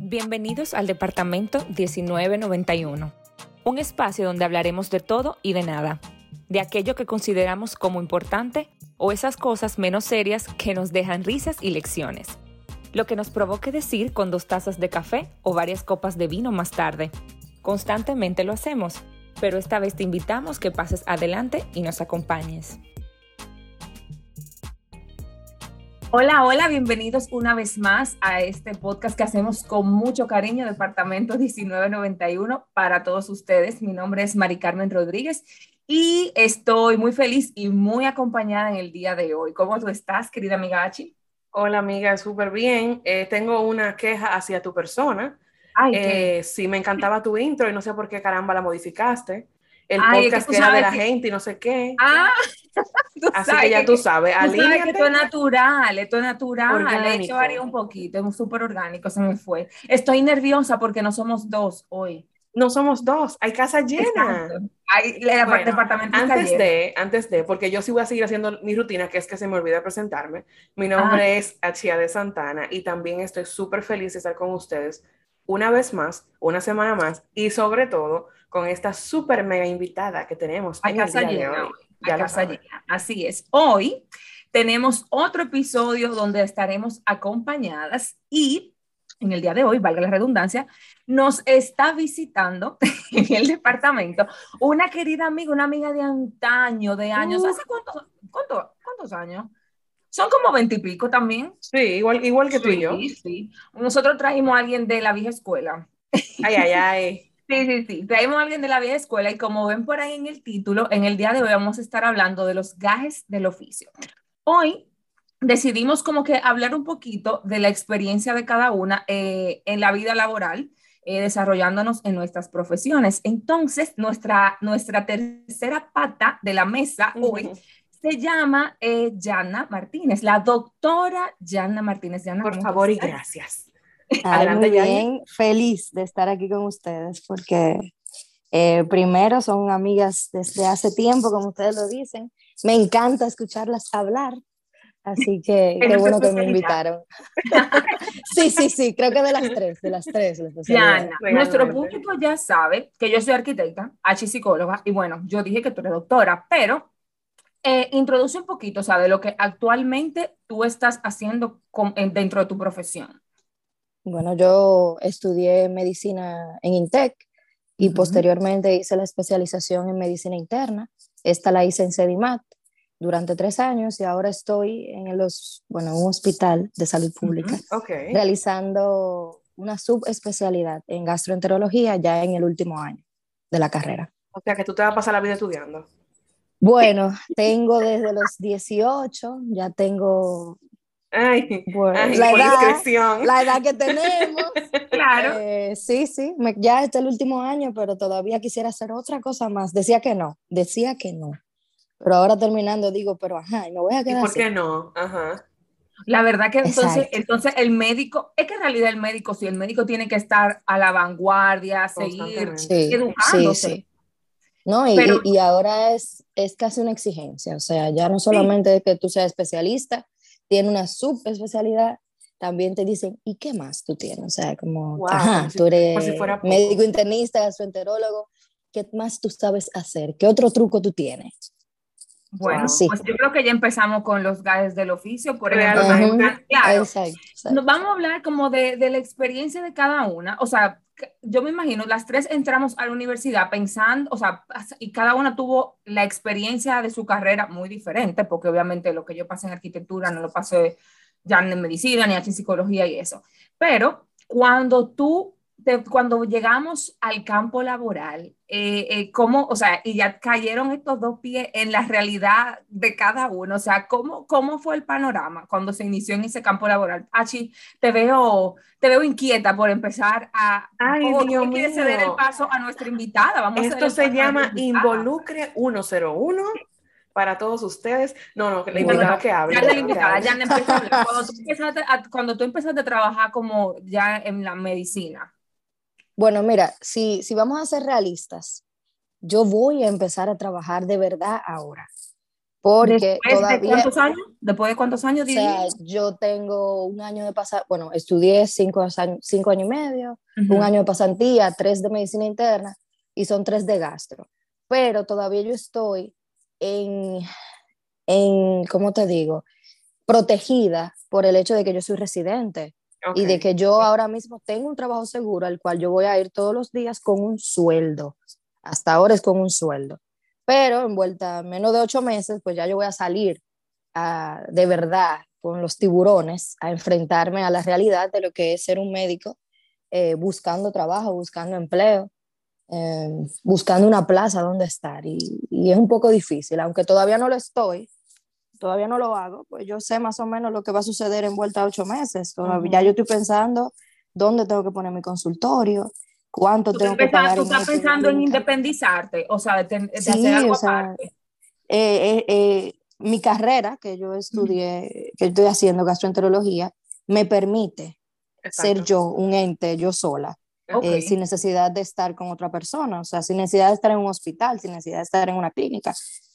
Bienvenidos al Departamento 1991, un espacio donde hablaremos de todo y de nada, de aquello que consideramos como importante o esas cosas menos serias que nos dejan risas y lecciones. Lo que nos provoque decir con dos tazas de café o varias copas de vino más tarde. Constantemente lo hacemos, pero esta vez te invitamos que pases adelante y nos acompañes. Hola, hola, bienvenidos una vez más a este podcast que hacemos con mucho cariño, Departamento 1991, para todos ustedes. Mi nombre es Mari Carmen Rodríguez y estoy muy feliz y muy acompañada en el día de hoy. ¿Cómo tú estás, querida amiga Achi? Hola, amiga, súper bien. Eh, tengo una queja hacia tu persona. Ay, eh, sí, me encantaba tu intro y no sé por qué caramba la modificaste. El podcast que, era de la gente y no sé qué. Ah, Así que ya tú sabes. Tú sabes que esto es natural, esto es natural. Orgánico. hecho, varía un poquito, es súper orgánico, se me fue. Estoy nerviosa porque no somos dos hoy. No somos dos, hay casa llena. Hay, el Bueno, departamento antes lleno. de, antes de, porque yo sí voy a seguir haciendo mi rutina, que es que se me olvida presentarme. Mi nombre es Achia de Santana y también estoy súper feliz de estar con ustedes una vez más, una semana más y sobre todo con esta súper mega invitada que tenemos en el día de hoy. Ya. Así es. Hoy tenemos otro episodio donde estaremos acompañadas y en el día de hoy, valga la redundancia, nos está visitando en el departamento una querida amiga, una amiga de antaño, de años. Uh. ¿Hace cuántos, cuánto- cuántos años? Son como veintipico también. Sí, igual, igual que tú y yo. Sí, sí. Nosotros trajimos a alguien de la vieja escuela. Ay, ay, ay. Sí, sí, sí. Traemos a alguien de la vieja escuela y como ven por ahí en el título, en el día de hoy vamos a estar hablando de los gajes del oficio. Hoy decidimos como que hablar un poquito de la experiencia de cada una eh, en la vida laboral, eh, desarrollándonos en nuestras profesiones. Entonces, nuestra, nuestra tercera pata de la mesa hoy Ujú. Se llama eh, Yana Martínez, la doctora Yana Martínez. Yana, Por ¿cómo favor y gracias. Adelante, muy bien, feliz de estar aquí con ustedes porque eh, primero son amigas desde hace tiempo, como ustedes lo dicen. Me encanta escucharlas hablar, así que qué bueno que me invitaron. sí, sí, sí, creo que de las tres, de las tres. Diana, nuestro público ya sabe que yo soy arquitecta, H psicóloga, y bueno, yo dije que tú eres doctora, pero eh, introduce un poquito, ¿sabes? Lo que actualmente tú estás haciendo con- en- dentro de tu profesión. Bueno, yo estudié medicina en INTEC y posteriormente hice la especialización en medicina interna. Esta la hice en CEDIMAT durante tres años y ahora estoy en los, bueno, un hospital de salud pública Ok. realizando una subespecialidad en gastroenterología ya en el último año de la carrera. O sea que tú te vas a pasar la vida estudiando. Bueno, tengo desde los 18, ya tengo Ay, bueno, ay, la, edad, la edad que tenemos. Claro. Eh, sí, sí, me- ya este es el último año, pero todavía quisiera hacer otra cosa más. Decía que no, decía que no. Pero ahora terminando digo, pero ajá, y me voy a ¿Y quedar por así. qué no? Ajá. La verdad que entonces, Exacto. entonces el médico, es que en realidad el médico, sí, el médico tiene que estar a la vanguardia, seguir. Sí, sí, educándose. sí. No, y, Pero- y- ahora es, es casi una exigencia, o sea, ya no solamente que tú seas especialista, tiene una subespecialidad, también te dicen, ¿y qué más tú tienes? O sea, como, Wow, ajá, si- tú eres si médico internista, gastroenterólogo, ¿qué más tú sabes hacer? ¿Qué otro truco tú tienes? Bueno. Sí. pues yo creo que ya empezamos con los gajes del oficio, por ejemplo. Realmente. Ajá, Claro, Exacto, exacto. Nos vamos a hablar como de, de la experiencia de cada una. O sea, yo me imagino, las tres entramos a la universidad pensando, o sea, y cada una tuvo la experiencia de su carrera muy diferente, porque obviamente lo que yo pasé en arquitectura no lo pasé ya en medicina ni en psicología y eso. Pero cuando tú, te- cuando llegamos al campo laboral, eh, eh, ¿cómo, o sea, y ya cayeron estos dos pies en la realidad de cada uno? O sea, ¿cómo, cómo fue el panorama cuando se inició en ese campo laboral? Achi, te veo, te veo inquieta por empezar a... Ay, o Dios quieres ceder mío. el paso a nuestra invitada. Vamos Esto se a nuestra llama. Involucre 101 para todos ustedes. No, no, que la No, no, invitada no. que hable. Ya la invitada, ya no empieza a hablar. Cuando tú empezaste a, cuando tú empezaste a trabajar como ya en la medicina. Bueno, mira, si, si vamos a ser realistas, yo voy a empezar a trabajar de verdad ahora. Porque ¿Después todavía, de cuántos años? ¿Después de cuántos años? o sea, dirías? yo tengo un año de pasar, bueno, estudié cinco años, cinco años y medio, un año de pasantía, tres de medicina interna y son tres de gastro. Pero todavía yo estoy en, en, ¿cómo te digo? Protegida por el hecho de que yo soy residente y de que yo ahora mismo tengo un trabajo seguro al cual yo voy a ir todos los días con un sueldo. Hasta ahora es con un sueldo. Pero en vuelta a menos de ocho meses, pues ya yo voy a salir a- de verdad con los tiburones a enfrentarme a la realidad de lo que es ser un médico eh, buscando trabajo, buscando empleo, eh, buscando una plaza donde estar. Y, y es un poco difícil, aunque todavía no lo estoy, todavía no lo hago, pues yo sé más o menos lo que va a suceder en vuelta a ocho meses. Todavía Ujú. ya yo estoy pensando dónde tengo que poner mi consultorio, cuánto tengo que pagar. tú estás pensando en independizarte, o sea, de, de Sí, hacer algo o sea, aparte. Eh, eh, eh, mi carrera que yo estudié, que estoy haciendo gastroenterología, me permite ser Exacto. yo un ente, yo sola, Ok. eh, sin necesidad de estar con otra persona, o sea, sin necesidad de estar en un hospital, sin necesidad de estar en una clínica,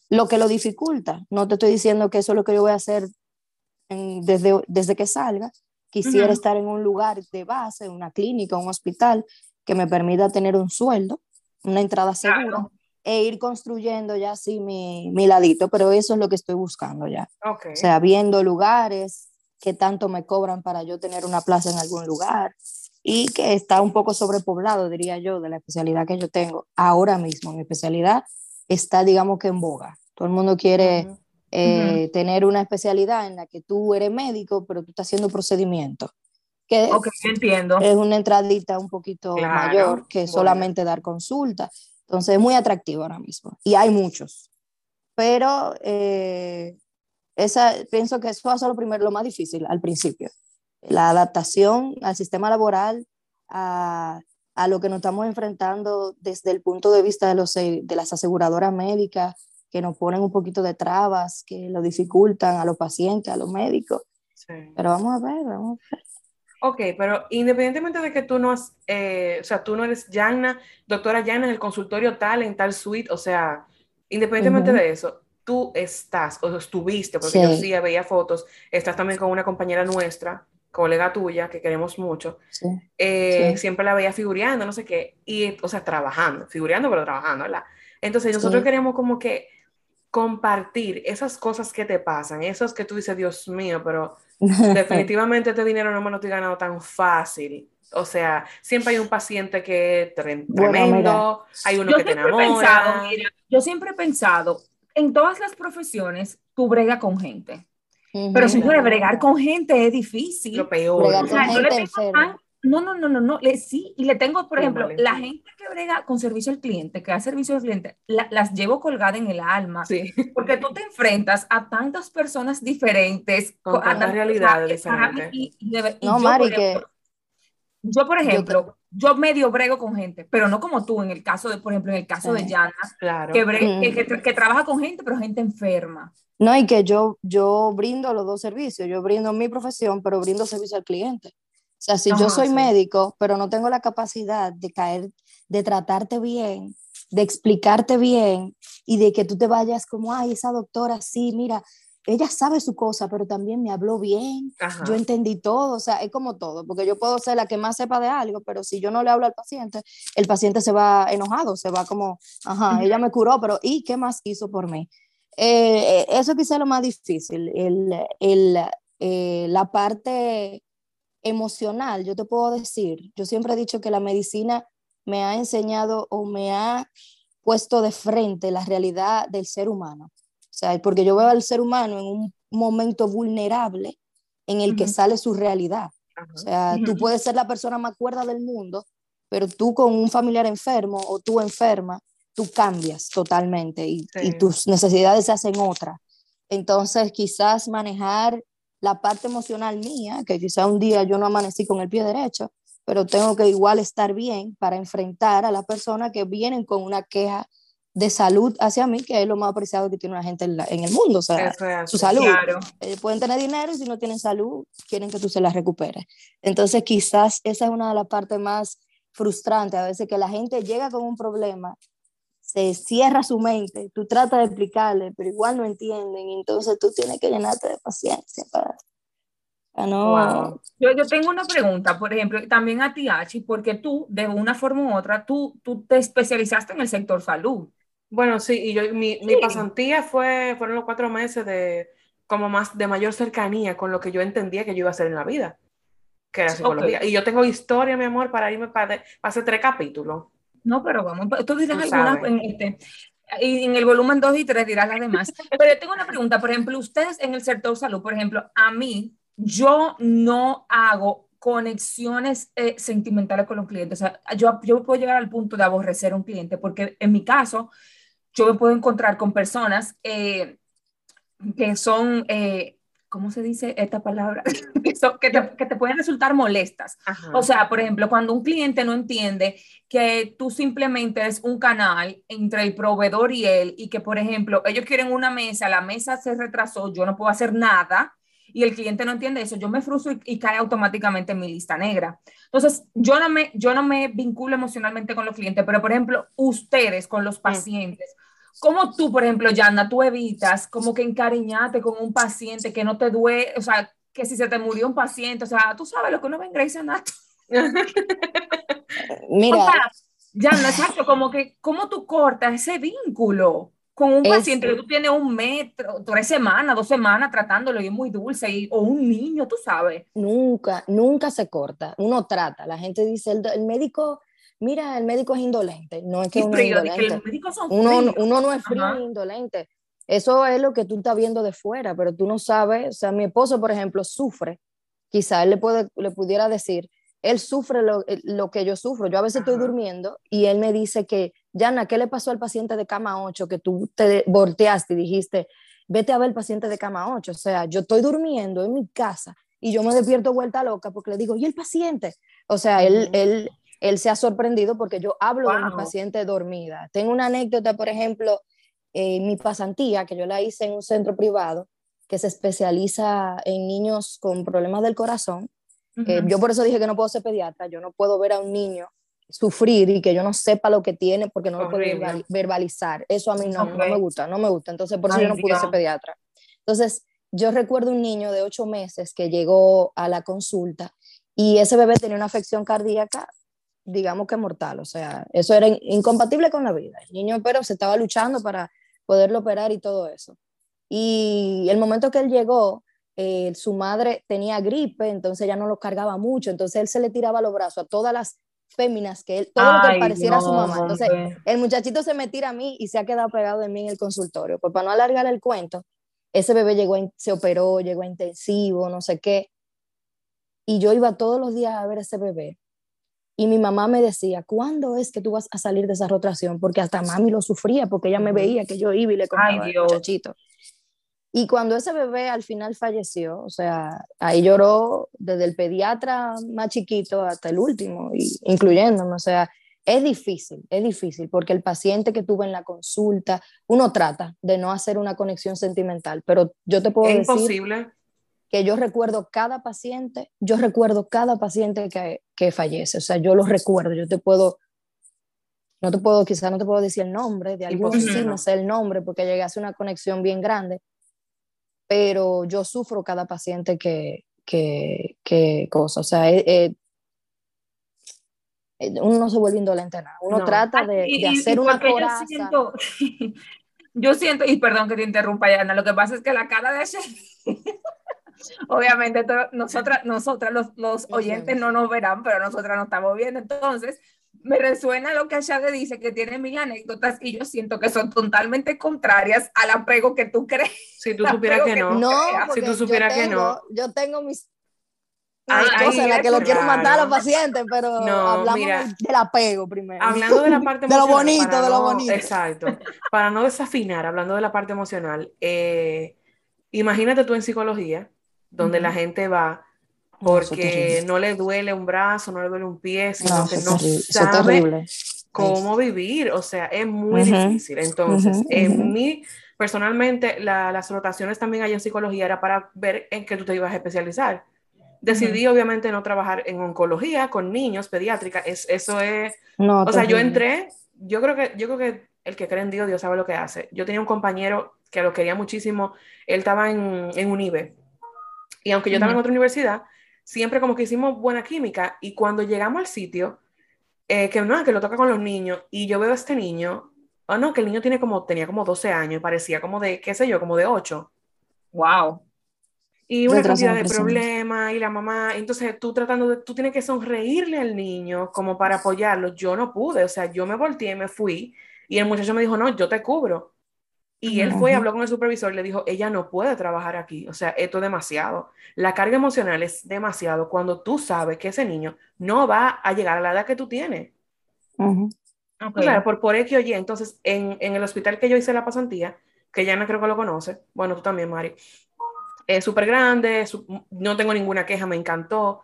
lo que lo dificulta. No te estoy diciendo que eso es lo que yo voy a hacer en- desde, desde que salga. Quisiera estar en un lugar de base, una clínica, un hospital, que me permita tener un sueldo, una entrada segura Claro. e ir construyendo ya así mi, mi ladito, pero eso es lo que estoy buscando ya. Ok. O sea, viendo lugares, qué tanto me cobran para yo tener una plaza en algún lugar y que está un poco sobrepoblado, diría yo, de la especialidad que yo tengo. Ahora mismo mi especialidad está, digamos que en boga. Todo el mundo quiere eh, tener una especialidad en la que tú eres médico, pero tú estás haciendo procedimientos, que Ok, entiendo. es una entradita un poquito Claro, mayor que solamente dar consulta. Entonces es muy atractivo ahora mismo. Y hay muchos. Pero eh, esa, pienso que eso va a ser lo, primero, lo más difícil al principio. La adaptación al sistema laboral, a, a lo que nos estamos enfrentando desde el punto de vista de, los, eh, de las aseguradoras médicas, que nos ponen un poquito de trabas, que lo dificultan a los pacientes, a los médicos. Sí. Pero vamos a ver, vamos a ver. Ok, pero independientemente de que tú no has, eh, o sea, tú no eres Yana, doctora Yana en el consultorio tal, en tal suite, o sea, independientemente Ujú. de eso, tú estás, o estuviste, porque yo Sí. sí veía fotos, estás también con una compañera nuestra, colega tuya, que queremos mucho, Sí. eh, Sí. siempre la veía figureando, no sé qué, y, o sea, trabajando, figureando, pero trabajando, ¿verdad? Entonces nosotros Sí. queremos como que compartir esas cosas que te pasan, esos que tú dices, Dios mío, pero definitivamente este dinero no me lo estoy ganando tan fácil. O sea, siempre hay un paciente que es tre- Bueno, tremendo, hay uno Yo que te he pensado, enamora. mira, yo siempre he pensado, en todas las profesiones, tú brega con gente. Pero señores, bregar con gente es difícil. Lo peor. Bregar O con sea, yo le gente tengo No, no, no, no, no. Le, sí, y le tengo, por Qué ejemplo, mal la gente que brega con servicio al cliente, que da servicio al cliente, la- las llevo colgada en el alma. Sí, Porque tú te enfrentas a tantas personas diferentes, Con a tantas realidades ajá, diferentes. y- y de- y No, yo, Mari, por que yo, por te- ejemplo, yo medio brego con gente, pero no como tú en el caso de, por ejemplo, en el caso de Sí. Yana, claro. que, bre- que, Mm. que tra- que trabaja con gente, pero gente enferma. No, y que yo, yo brindo los dos servicios. Yo brindo mi profesión, pero brindo servicio al cliente. O sea, si yo soy sí. médico, pero no tengo la capacidad de caer, de tratarte bien, de explicarte bien y de que tú te vayas como, ay, esa doctora, sí, mira, ella sabe su cosa, pero también me habló bien, Ajá. yo entendí todo, o sea, es como todo, porque yo puedo ser la que más sepa de algo, pero si yo no le hablo al paciente, el paciente se va enojado, se va como, ajá, ella me curó, pero ¿y qué más hizo por mí? Eh, eh, eso quizá es lo más difícil, el, el, eh, la parte emocional, yo te puedo decir, yo siempre he dicho que la medicina me ha enseñado o me ha puesto de frente la realidad del ser humano. O sea, porque yo veo al ser humano en un momento vulnerable en el que sale su realidad. O sea, tú puedes ser la persona más cuerda del mundo, pero tú con un familiar enfermo o tú enferma, tú cambias totalmente y, Sí. y tus necesidades se hacen otras. Entonces, quizás manejar la parte emocional mía, que quizás un día yo no amanecí con el pie derecho, pero tengo que igual estar bien para enfrentar a las personas que vienen con una queja de salud hacia mí, que es lo más apreciado que tiene una gente en, la- en el mundo, o sea, es su salud. Claro. Eh, pueden tener dinero y si no tienen salud, quieren que tú se la recuperes. Entonces, quizás esa es una de las partes más frustrantes, a veces que la gente llega con un problema, se cierra su mente, tú tratas de explicarle, pero igual no entienden, entonces tú tienes que llenarte de paciencia para, no... Yo, yo, tengo una pregunta, por ejemplo, también a ti, Achi, porque tú, de una forma u otra, tú, tú te especializaste en el sector salud. Bueno, sí, y yo, mi, mi pasantía fue, fueron los cuatro meses de como más de mayor cercanía con lo que yo entendía que yo iba a hacer en la vida, que era psicología. Y yo tengo historia, mi amor, para irme para, hacer tres capítulos. No, pero vamos, tú dirás algunas en, este, y en el volumen 2 y 3 dirás las demás. pero yo tengo una pregunta, por ejemplo, ustedes en el sector salud, por ejemplo, a mí, yo no hago conexiones eh, sentimentales con los clientes. O sea, yo, yo puedo llegar al punto de aborrecer a un cliente, porque en mi caso, yo me puedo encontrar con personas eh, que son, eh, ¿cómo se dice esta palabra? que, que, te, que, te, pueden resultar molestas. O sea, por ejemplo, cuando un cliente no entiende que tú simplemente eres un canal entre el proveedor y él y que, por ejemplo, ellos quieren una mesa, la mesa se retrasó, yo no puedo hacer nada y el cliente no entiende eso, yo me frustro y, cae automáticamente en mi lista negra. Entonces, yo no, me, yo no me vinculo emocionalmente con los clientes, pero por ejemplo, ustedes con los mm. pacientes, ¿Cómo tú, por ejemplo, Yana, tú evitas como que encariñarte con un paciente que no te duele, o sea, que si se te murió un paciente, o sea, tú sabes lo que uno ve en Grey's Anatomy. Mira. O sea, Yana, exacto, como que, ¿cómo tú cortas ese vínculo con un paciente que tú tienes un metro, tres semanas, dos semanas tratándolo y es muy dulce, y, o un niño, tú sabes? Nunca, nunca se corta. Uno trata. La gente dice, el, el médico mira, el médico es indolente, no es que uno frío, es indolente. Que son uno, uno, no es frío ni indolente. Eso es lo que tú estás viendo de fuera, pero tú no sabes, o sea, mi esposo, por ejemplo, sufre, quizá él le, puede, le pudiera decir, él sufre lo, eh, lo que yo sufro. Yo a veces estoy durmiendo y él me dice que, Yana, ¿qué le pasó al paciente de cama 8 que tú te volteaste y dijiste, vete a ver el paciente de cama 8? O sea, yo estoy durmiendo en mi casa y yo me despierto vuelta loca porque le digo, ¿y el paciente? O sea, él, él, él se ha sorprendido porque yo hablo de mi paciente dormida. Tengo una anécdota, por ejemplo, eh, mi pasantía, que yo la hice en un centro privado que se especializa en niños con problemas del corazón. Eh, yo por eso dije que no puedo ser pediatra, yo no puedo ver a un niño sufrir y que yo no sepa lo que tiene porque no lo puedo verbalizar. Eso a mí no, no, me gusta, no me gusta. Entonces, por eso yo no pude ser pediatra. Entonces, yo recuerdo un niño de ocho meses que llegó a la consulta y ese bebé tenía una afección cardíaca digamos que mortal, o sea, eso era incompatible con la vida. El niño, pero se estaba luchando para poderlo operar y todo eso. Y el momento que él llegó, eh, su madre tenía gripe, entonces ya no lo cargaba mucho, entonces él se le tiraba los brazos a todas las féminas, que él, todo lo que pareciera a su mamá. Entonces, el muchachito se me tira a mí y se ha quedado pegado de mí en el consultorio. Pues para no alargar el cuento, ese bebé llegó, se operó, llegó a intensivo, no sé qué. Y yo iba todos los días a ver ese bebé y mi mamá me decía, ¿cuándo es que tú vas a salir de esa rotación? Porque hasta mami lo sufría, porque ella me veía que yo iba y le contaba al muchachito. Y cuando ese bebé al final falleció, o sea, ahí lloró desde el pediatra más chiquito hasta el último, y, incluyéndome. O sea, es difícil, es difícil, porque el paciente que tuve en la consulta, uno trata de no hacer una conexión sentimental, pero yo te puedo es decir... imposible que yo recuerdo cada paciente, yo recuerdo cada paciente que, que fallece, o sea, yo lo recuerdo, yo te puedo, no te puedo, quizás no te puedo decir el nombre, de algunos sí no sé el nombre porque llegué a una conexión bien grande, pero yo sufro cada paciente que, que, que cosa, o sea, eh, eh, eh, uno no se vuelve indolente nada, uno trata de, de hacer una coraza. Yo siento, yo siento, y perdón que te interrumpa, Yana, lo que pasa es que la cara de ese Obviamente, nosotras, nosotras los, los oyentes no nos verán, pero nosotras nos estamos viendo. Entonces, me resuena lo que Ashade dice, que tiene mil anécdotas y yo siento que son totalmente contrarias al apego que tú crees. Si tú supieras que, no. no si tú supieras que no. Yo tengo mis cosas en las que lo quiero matar a los pacientes, pero no, hablamos del apego primero. Hablando de la parte emocional. de lo bonito, de lo bonito. Exacto. Para no desafinar, hablando de la parte emocional, eh, imagínate tú en psicología, donde la gente va porque no le duele un brazo, no le duele un pie, sino que no sabe cómo vivir. O sea, es muy difícil. Entonces, en mí, personalmente, las rotaciones también hay en psicología era para ver en qué tú te ibas a especializar. Decidí, obviamente, no trabajar en oncología con niños, pediátrica. Es, eso es. o sea, yo entré, yo creo que, yo creo que el que cree en Dios, Dios sabe lo que hace. Yo tenía un compañero que lo quería muchísimo, él estaba en, en UNIBE, y aunque yo estaba en otra universidad, siempre como que hicimos buena química, y cuando llegamos al sitio, eh, que no, que lo toca con los niños, y yo veo a este niño, oh no, que el niño tiene como, tenía como 12 años, parecía como de, qué sé yo, como de 8. Wow. Y una cantidad de problemas, y la mamá, entonces tú tratando de, tú tienes que sonreírle al niño como para apoyarlo. Yo no pude, o sea, yo me volteé, me fui, y el muchacho me dijo, no, yo te cubro. Y él fue, habló con el supervisor y le dijo, ella no puede trabajar aquí, o sea, esto es demasiado. La carga emocional es demasiado cuando tú sabes que ese niño no va a llegar a la edad que tú tienes. Claro, por, por X o Y. Entonces, en, en, el hospital que yo hice la pasantía, que ya no creo que lo conoce, bueno, tú también, Mari, es súper grande, no tengo ninguna queja, me encantó.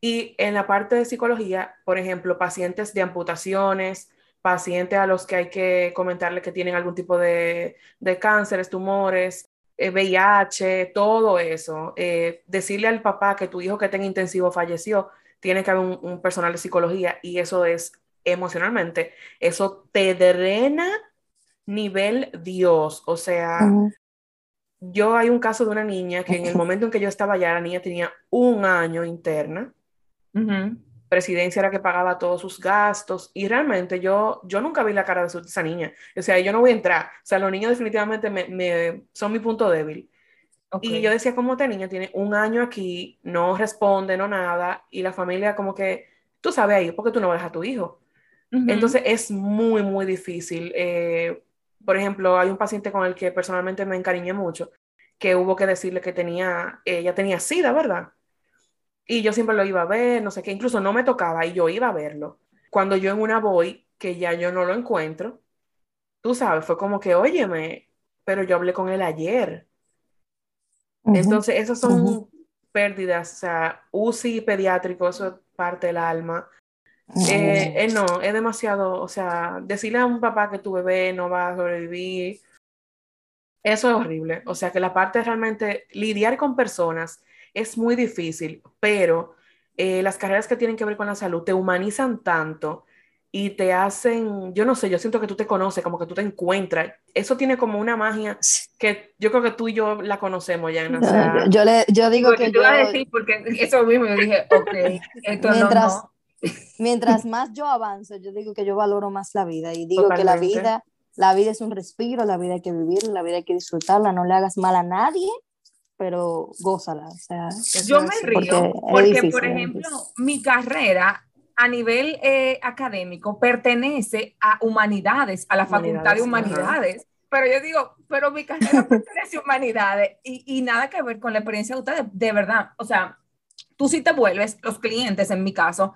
Y en la parte de psicología, por ejemplo, pacientes de amputaciones, pacientes a los que hay que comentarle que tienen algún tipo de, de cánceres, tumores, VIH, eh, todo eso. Eh, decirle al papá que tu hijo que tenga intensivo falleció, tiene que haber un, personal de psicología y eso es emocionalmente, eso te drena nivel Dios. O sea, yo hay un caso de una niña que en el momento en que yo estaba allá, la niña tenía un año interna presidencia era que pagaba todos sus gastos y realmente yo, yo nunca vi la cara de, esa niña. O sea, yo no voy a entrar. O sea, los niños definitivamente me, son mi punto débil. Y yo decía, como este niño tiene un año aquí, no responde, no nada, y la familia como que, tú sabes ahí, porque tú no vas a tu hijo. Entonces es muy, muy difícil. Eh, por ejemplo, hay un paciente con el que personalmente me encariñé mucho, que hubo que decirle que tenía, ella tenía SIDA, ¿verdad? Y yo siempre lo iba a ver, no sé qué, incluso no me tocaba y yo iba a verlo. Cuando yo en una voy, que ya yo no lo encuentro, tú sabes, fue como que, óyeme, pero yo hablé con él ayer. Entonces, esas son pérdidas, o sea, UCI pediátrico, eso es parte del alma. Eh, eh, no, es demasiado, o sea, decirle a un papá que tu bebé no va a sobrevivir, eso es horrible. O sea, que la parte realmente lidiar con personas es muy difícil, pero eh, las carreras que tienen que ver con la salud te humanizan tanto y te hacen, yo no sé, yo siento que tú te conoces, como que tú te encuentras. Eso tiene como una magia que yo creo que tú y yo la conocemos ya. O sea, yo, le, yo digo que... Yo, a decir, porque eso mismo, yo dije, ok, esto mientras, no, Mientras más yo avanzo, yo digo que yo valoro más la vida y digo que la vida, la vida es un respiro, la vida hay que vivirla, la vida hay que disfrutarla, no le hagas mal a nadie pero gózala. O sea, Yo me río porque, por ejemplo, mi carrera a nivel eh, académico pertenece a humanidades, a la Facultad de Humanidades. Pero yo digo, pero mi carrera pertenece a humanidades y, y, nada que ver con la experiencia de ustedes, de verdad. O sea, tú sí te vuelves, los clientes en mi caso,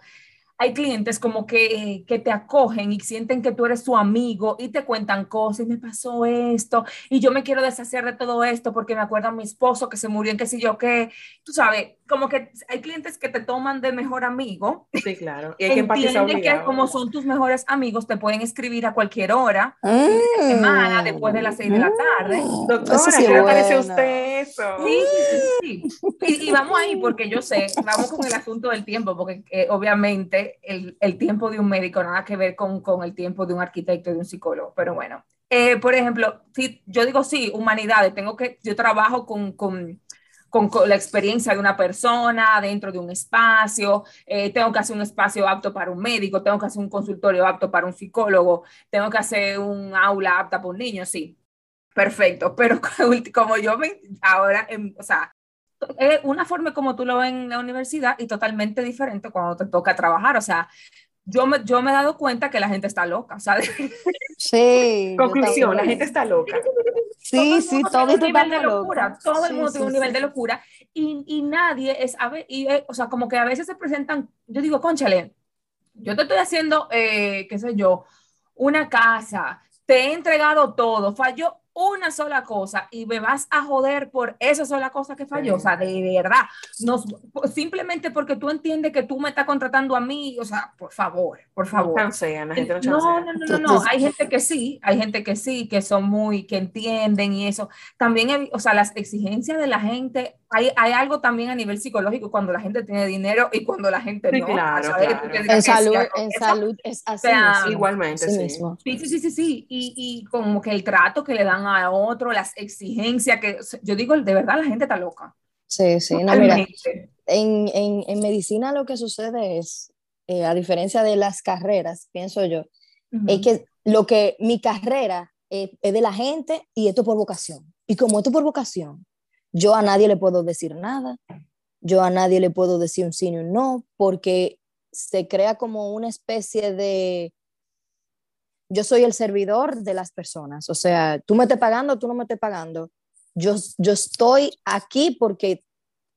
hay clientes como que, que, te acogen y sienten que tú eres su amigo y te cuentan cosas y me pasó esto y yo me quiero deshacer de todo esto porque me acuerdo a mi esposo que se murió en qué sé yo qué. Tú sabes, como que hay clientes que te toman de mejor amigo. Sí, claro. Y hay que empatizar que como son tus mejores amigos, te pueden escribir a cualquier hora, mm. semana, después de las seis de la tarde. Mm. Doctora, sí ¿qué le parece a usted eso? Sí, sí, sí. Y, vamos ahí porque yo sé, vamos con el asunto del tiempo, porque eh, obviamente el, tiempo de un médico, nada que ver con, con, el tiempo de un arquitecto, de un psicólogo, pero bueno. Eh, por ejemplo, si yo digo sí, humanidades, tengo que, yo trabajo con, con, con, la experiencia de una persona dentro de un espacio, eh, tengo que hacer un espacio apto para un médico, tengo que hacer un consultorio apto para un psicólogo, tengo que hacer un aula apta para un niño, sí, perfecto, pero como yo me, ahora, o sea, es una forma como tú lo ves en la universidad y totalmente diferente cuando te toca trabajar. O sea, yo me, yo me he dado cuenta que la gente está loca, ¿sabes? Sí. Conclusión, la gente está loca. Sí, sí, todo tiene un nivel de locura. Todo el mundo tiene un nivel de locura y, y nadie es, a y, eh, o sea, como que a veces se presentan, yo digo, conchale, yo te estoy haciendo, eh, qué sé yo, una casa, te he entregado todo, falló una sola cosa y me vas a joder por esa sola cosa que falló, o sea, de verdad, no, simplemente porque tú entiendes que tú me estás contratando a mí, o sea, por favor, por favor. No, no, no, no, no, hay gente que sí, hay gente que sí, que son muy, que entienden y eso. También, o sea, las exigencias de la gente hay, hay, algo también a nivel psicológico cuando la gente tiene dinero y cuando la gente no. Claro, En, salud, en salud es así. igualmente, sí. Mismo. sí. Sí, sí, sí, Y, y, como que el trato que le dan a otro, las exigencias que, yo digo, de verdad la gente está loca. Sí, sí. No, mira, en, en, en, medicina lo que sucede es, eh, a diferencia de las carreras, pienso yo, es que lo que mi carrera es, es de la gente y esto por vocación. Y como esto por vocación, yo a nadie le puedo decir nada, yo a nadie le puedo decir un sí ni un no, porque se crea como una especie de, yo soy el servidor de las personas, o sea, tú me estés pagando, tú no me estés pagando, yo, yo estoy aquí porque,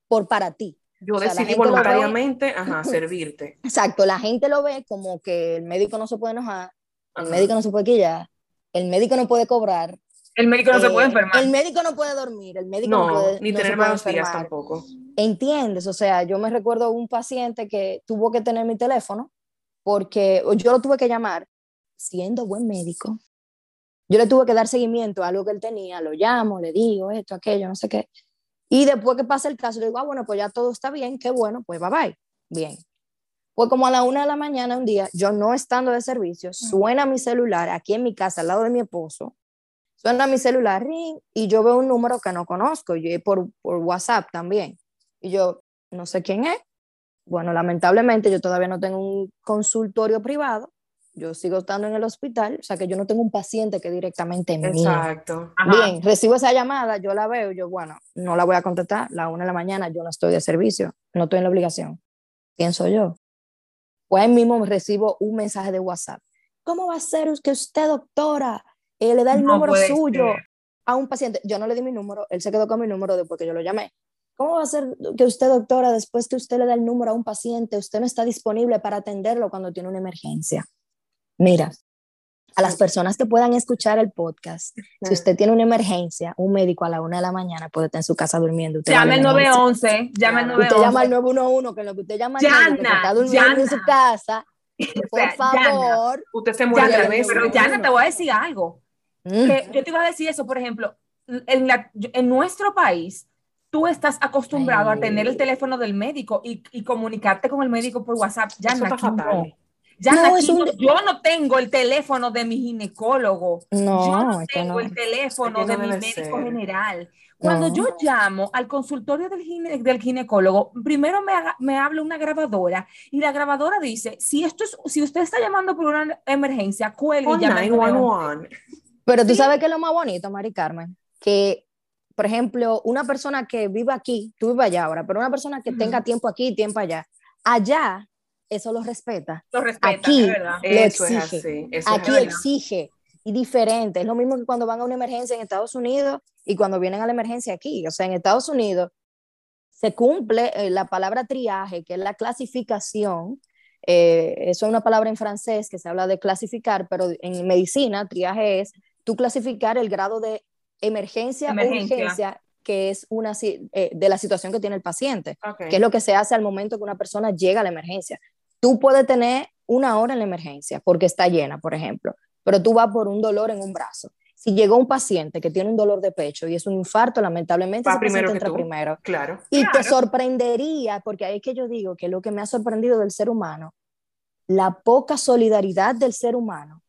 por para ti. Yo decidí voluntariamente servirte. Exacto, la gente lo ve como que el médico no se puede enojar, el médico no se puede quillar, el médico no puede cobrar, el médico no se puede eh, enfermar. El médico no puede dormir, el médico no, puede ni tener malos días tampoco. ¿Entiendes? O sea, yo me recuerdo un paciente que tuvo que tener mi teléfono porque yo lo tuve que llamar siendo buen médico. Yo le tuve que dar seguimiento a algo que él tenía, lo llamo, le digo esto, aquello, no sé qué. Y después que pasa el caso, le digo, ah, bueno, pues ya todo está bien, qué bueno, pues bye bye. Bien. Pues como a la una de la mañana un día, yo no estando de servicio, suena mi celular aquí en mi casa, al lado de mi esposo, Suena mi celular, ring, y yo veo un número que no conozco, y por, por WhatsApp también. Y yo, no sé quién es. Bueno, lamentablemente yo todavía no tengo un consultorio privado, yo sigo estando en el hospital, o sea que yo no tengo un paciente que directamente me Exacto. Bien, recibo esa llamada, yo la veo, yo, bueno, no la voy a contestar, la una de la mañana yo no estoy de servicio, no estoy en la obligación, pienso yo. Pues mismo recibo un mensaje de WhatsApp. ¿Cómo va a ser que usted, doctora, él le da el número suyo a un paciente. Yo no le di mi número, él se quedó con mi número después que yo lo llamé. ¿Cómo va a ser que usted, doctora, después que usted le da el número a un paciente, usted no está disponible para atenderlo cuando tiene una emergencia? Mira, a las personas que puedan escuchar el podcast, si usted tiene una emergencia, un médico a la una de la mañana puede estar en su casa durmiendo. llame el 911, llame el 911. Usted llama al 911, que lo que usted llama al que está durmiendo en su casa, por favor. usted se muere Pero Yana, te voy a decir algo. Mm. yo te iba a decir eso, por ejemplo, en, la, en nuestro país, tú estás acostumbrado a tener el teléfono del médico y, y, comunicarte con el médico por WhatsApp. Ya no, Ya no, yo no tengo el teléfono de mi ginecólogo. No, yo no tengo el teléfono de mi médico general. Cuando yo llamo al consultorio del, del ginecólogo, primero me, me, habla una grabadora y la grabadora dice, si, esto es, si usted está llamando por una emergencia, cuelgue y llame. Pero tú sabes que es lo más bonito, Mari Carmen, que, por ejemplo, una persona que vive aquí, tú vives allá ahora, pero una persona que tenga tiempo aquí y tiempo allá, allá eso lo respeta. Lo respeta, aquí verdad. Lo exige. aquí exige. Y diferente. Es lo mismo que cuando van a una emergencia en Estados Unidos y cuando vienen a la emergencia aquí. O sea, en Estados Unidos se cumple eh, la palabra triaje, que es la clasificación. Eh, eso es una palabra en francés que se habla de clasificar, pero en medicina, triaje es tú clasificar el grado de emergencia, o urgencia que es una eh, de la situación que tiene el paciente, que es lo que se hace al momento que una persona llega a la emergencia. Tú puedes tener una hora en la emergencia porque está llena, por ejemplo, pero tú vas por un dolor en un brazo. Si llegó un paciente que tiene un dolor de pecho y es un infarto, lamentablemente ese primero paciente entra primero. Claro. Y te sorprendería, porque ahí es que yo digo que lo que me ha sorprendido del ser humano, la poca solidaridad del ser humano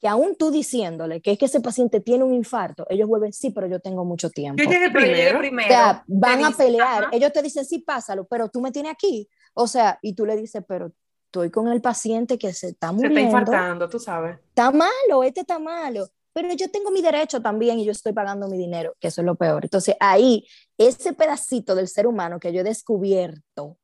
que aún tú diciéndole que es que ese paciente tiene un infarto, ellos vuelven, sí, pero yo tengo mucho tiempo. Yo llegué primero. O sea, van a pelear. Ellos te dicen, sí, pásalo, pero tú me tienes aquí. O sea, y tú le dices, pero estoy con el paciente que se está muriendo. Se está infartando, tú sabes. Está malo, este está malo. Pero yo tengo mi derecho también y yo estoy pagando mi dinero, que eso es lo peor. Entonces, ahí, ese pedacito del ser humano que yo he descubierto,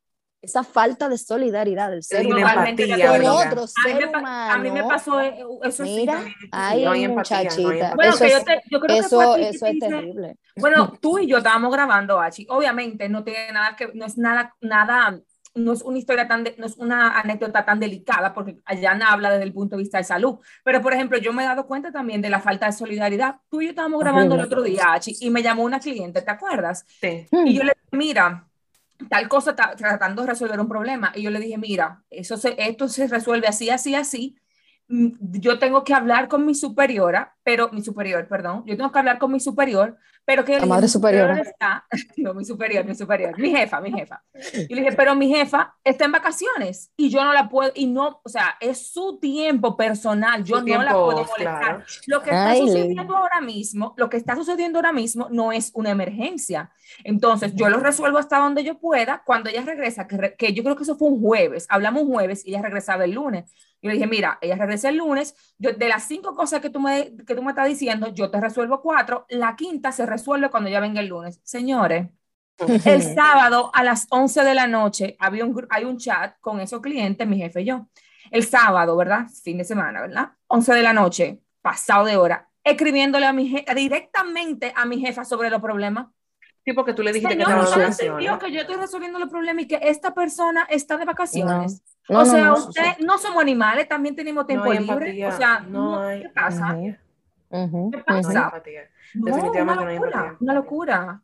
esa falta de solidaridad del ser humano con otro ser humano. A mí me pasó eh, eso Mira, sí, muchachita. bueno, eso, yo, te, yo creo eso, que eso es terrible. Bueno, tú y yo estábamos grabando, Achi. Obviamente no tiene nada que, no es nada, nada, no es una historia tan, no es una anécdota tan delicada, porque allá habla desde el punto de vista de salud. Pero, por ejemplo, yo me he dado cuenta también de la falta de solidaridad. Tú y yo estábamos grabando el otro día, Achi, y me llamó una cliente, ¿te acuerdas? Sí. Y yo le dije, mira, tal cosa tratando de resolver un problema. Y yo le dije, mira, eso esto se resuelve así, así, así. Mm, yo tengo que hablar con mi superiora, pero mi superior, perdón, yo tengo que hablar con mi superior, pero que la madre superiora está, no, mi superior, mi superior, mi jefa, mi jefa. Y le dije, pero mi jefa está en vacaciones y yo no la puedo, y no, o sea, es su tiempo personal, yo no la puedo molestar. Lo que está sucediendo ahora mismo, lo que está sucediendo ahora mismo no es una emergencia. Entonces, yo lo resuelvo hasta donde yo pueda. Cuando ella regresa, que, que yo creo que eso fue un jueves, hablamos un jueves y ella regresaba el lunes. Yo le dije, mira, ella regresa el lunes, yo, de las cinco cosas que tú, me, que tú me estás diciendo, yo te resuelvo cuatro, la quinta se resuelve cuando ya venga el lunes. Señores, el sábado a las 11 de la noche había un, hay un chat con esos clientes, mi jefe y yo. El sábado, ¿verdad? Fin de semana, ¿verdad? 11 de la noche, pasado de hora, escribiéndole a mi jefa, directamente a mi jefa sobre los problemas. Sí, porque tú le dijiste Señor, que estaba ¿no de vacaciones. que yo estoy resolviendo los problemas y que esta persona está de vacaciones? No, o no, sea, no, usted, no somos animales, también tenemos tiempo libre. empatía, O sea, no hay- ¿qué pasa? Ujú, ujú, ¿Qué pasa? No hay empatía. No, Definitivamente una no hay locura, una locura.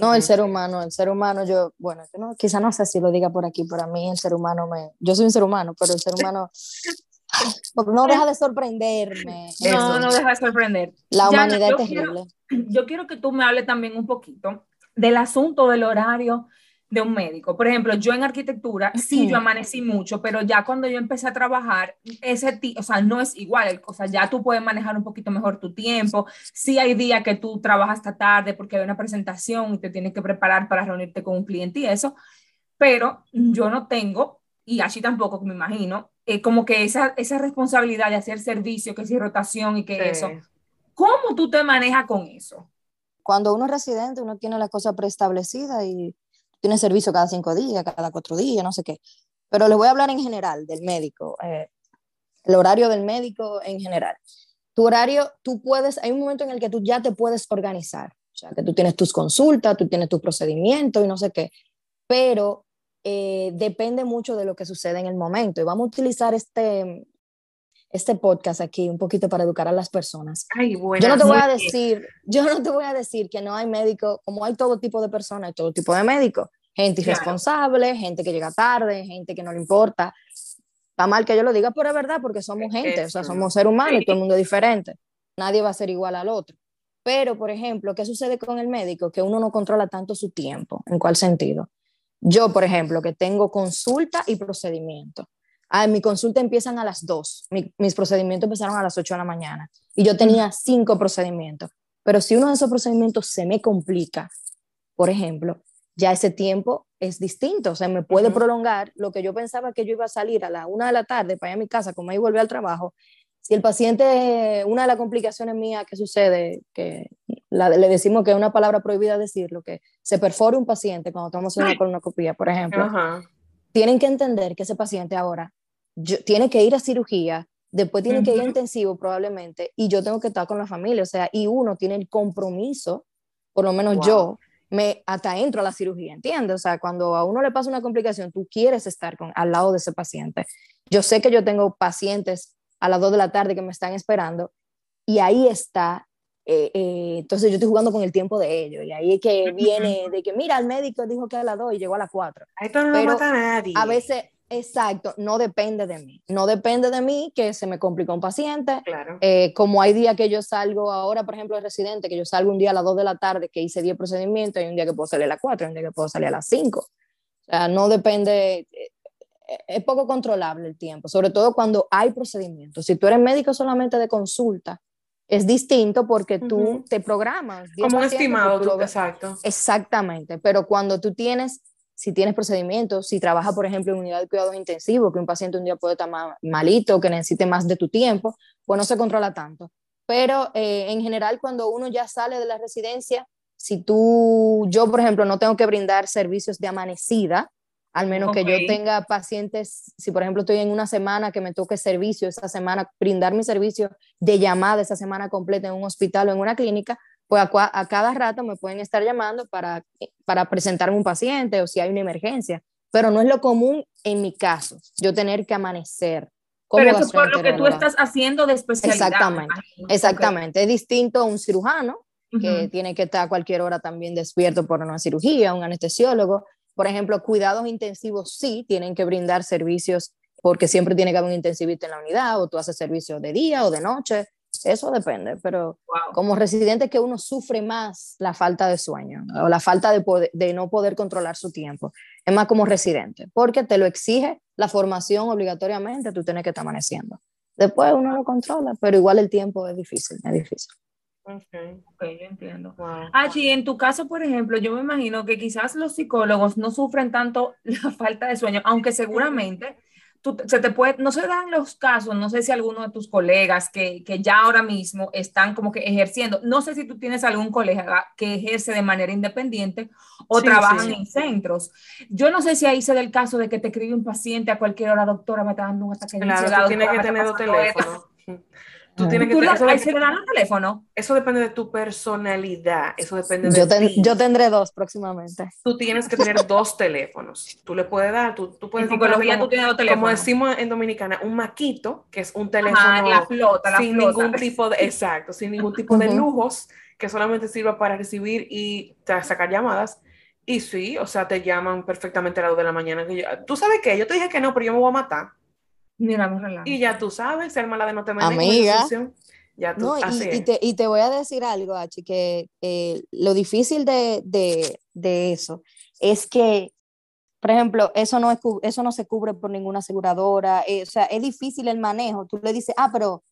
No, el ser humano, el ser humano, yo, bueno, yo no, quizá no sé si lo diga por aquí, pero a mí el ser humano me, yo soy un ser humano, pero el ser humano no deja de sorprenderme. No, Eso. no deja de sorprender. La humanidad yo es quiero- terrible. yo quiero que tú me hables también un poquito del asunto del horario de un médico. Por ejemplo, yo en arquitectura, sí, yo amanecí mucho, pero ya cuando yo empecé a trabajar, ese o sea, no es igual, o sea, ya tú puedes manejar un poquito mejor tu tiempo. Sí hay días que tú trabajas hasta tarde porque hay una presentación y te tienes que preparar para reunirte con un cliente y eso, pero yo no tengo, y así tampoco me imagino, eh, como que esa, esa responsabilidad de hacer servicio, que si rotación y que Sí. eso. ¿Cómo tú te manejas con eso? Cuando uno es residente, uno tiene la cosa preestablecida y tiene servicio cada cinco días, cada cuatro días, no sé qué. Pero les voy a hablar en general del médico, eh, el horario del médico en general. Tu horario, tú puedes, hay un momento en el que tú ya te puedes organizar, o sea, que tú tienes tus consultas, tú tienes tus procedimientos y no sé qué, pero eh, depende mucho de lo que sucede en el momento. Y vamos a utilizar este, este podcast aquí un poquito para educar a las personas. Ay. Yo no te voy a decir, yo no te voy a decir que no hay médico, como hay todo tipo de personas, hay todo tipo de médicos, gente Claro. irresponsable, gente que llega tarde, gente que no le importa. Está mal que yo lo diga, pero es verdad, porque somos gente, o sea, somos seres humanos y todo el mundo es diferente. Nadie va a ser igual al otro. Pero, por ejemplo, ¿qué sucede con el médico? Que uno no controla tanto su tiempo. ¿En cuál sentido? Yo, por ejemplo, que tengo consulta y procedimiento. Ah, mi consulta empiezan a las 2, mi- mis procedimientos empezaron a las 8 de la mañana y yo tenía cinco procedimientos. Pero si uno de esos procedimientos se me complica, por ejemplo, ya ese tiempo es distinto, o sea, me puede prolongar lo que yo pensaba que yo iba a salir a la una de la tarde para ir a mi casa, como ahí volver al trabajo. Si el paciente, una de las complicaciones mías que sucede, que la- le decimos que es una palabra prohibida decirlo, que se perfore un paciente cuando haciendo una colonoscopia, por ejemplo, Ajá. Tienen que entender que ese paciente ahora yo- tiene que ir a cirugía, después tiene que ir a intensivo probablemente, y yo tengo que estar con la familia, o sea, y uno tiene el compromiso, por lo menos Wow. yo, me hasta entro a la cirugía, ¿entiendes? O sea, cuando a uno le pasa una complicación, tú quieres estar con, al lado de ese paciente. Yo sé que yo tengo pacientes a las 2 de la tarde que me están esperando, y ahí está eh, eh, entonces yo estoy jugando con el tiempo de ellos y ahí es que viene de que mira, el médico dijo que a las 2 y llegó a las 4. Esto no Pero lo mata a nadie. A veces, exacto, no depende de mí. No depende de mí que se me complicó un paciente. Claro. Eh, como hay días que yo salgo ahora, por ejemplo, de residente, que yo salgo un día a las 2 de la tarde, que hice 10 procedimientos, y un día que puedo salir a las 4, y un día que puedo salir a las 5. O sea, no depende, eh, eh, es poco controlable el tiempo, sobre todo cuando hay procedimientos. Si tú eres médico solamente de consulta, es distinto porque tú te programas. 10 Como un estimado, tú exacto. Exactamente, pero cuando tú tienes, si tienes procedimientos, si trabajas, por ejemplo, en unidad de cuidados intensivos, que un paciente un día puede estar ma- malito, que necesite más de tu tiempo, pues no se controla tanto. Pero eh, en general, cuando uno ya sale de la residencia, si tú, yo, por ejemplo, no tengo que brindar servicios de amanecida, al menos que yo tenga pacientes, si por ejemplo estoy en una semana que me toque servicio esa semana, brindar mi servicio de llamada esa semana completa en un hospital o en una clínica, pues a, cada rato me pueden estar llamando para, para presentarme un paciente o si hay una emergencia, pero no es lo común en mi caso, yo tener que amanecer. como Pero eso es por lo que tú estás haciendo de especialidad. Exactamente. Exactamente, es distinto a un cirujano que tiene que estar a cualquier hora también despierto por una cirugía, un anestesiólogo. Por ejemplo, cuidados intensivos sí tienen que brindar servicios porque siempre tiene que haber un intensivista en la unidad, o tú haces servicio de día o de noche, eso depende, pero como residente que uno sufre más la falta de sueño o la falta de, de no poder controlar su tiempo, es más como residente, porque te lo exige la formación obligatoriamente, tú tienes que estar amaneciendo. Después uno lo controla, pero igual el tiempo es difícil, es difícil. Ok, okay yo entiendo. Wow. en tu caso, por ejemplo, yo me imagino que quizás los psicólogos no sufren tanto la falta de sueño, aunque seguramente se te puede, no se dan los casos, no sé si alguno de tus colegas que, que, ya ahora mismo están como que ejerciendo, no sé si tú tienes algún colega que ejerce de manera independiente o trabajan en centros. Yo no sé si ahí se da el caso de que te escribe un paciente a cualquier hora, doctora, me está dando un ataque de Claro, tienes que tener un teléfono. Tú tienes que ¿Tú eso, el teléfono? Eso depende de tu personalidad, eso depende de yo, ti. yo tendré dos próximamente. Tú tienes que tener dos teléfonos. Tú le puedes dar, tú, tú puedes... En psicología como, tú tienes dos teléfonos. Como decimos en Dominicana, un maquito, que es un teléfono... la flota, la sin ningún tipo de... Exacto, sin ningún tipo de lujos, que solamente sirva para recibir y sacar llamadas. Y sí, o sea, te llaman perfectamente a las 2 de la mañana. Que ¿Tú sabes qué? Yo te dije que no, pero yo me voy a matar. Y ya tú sabes, ser mala de no te Amiga. Ya tú, no, y, te, y, te, voy a decir algo, Achi, que eh, lo difícil de, de, de, eso es que, por ejemplo, eso no, es, eso no se cubre por ninguna aseguradora, eh, o sea, es difícil el manejo. Tú le dices, ah, pero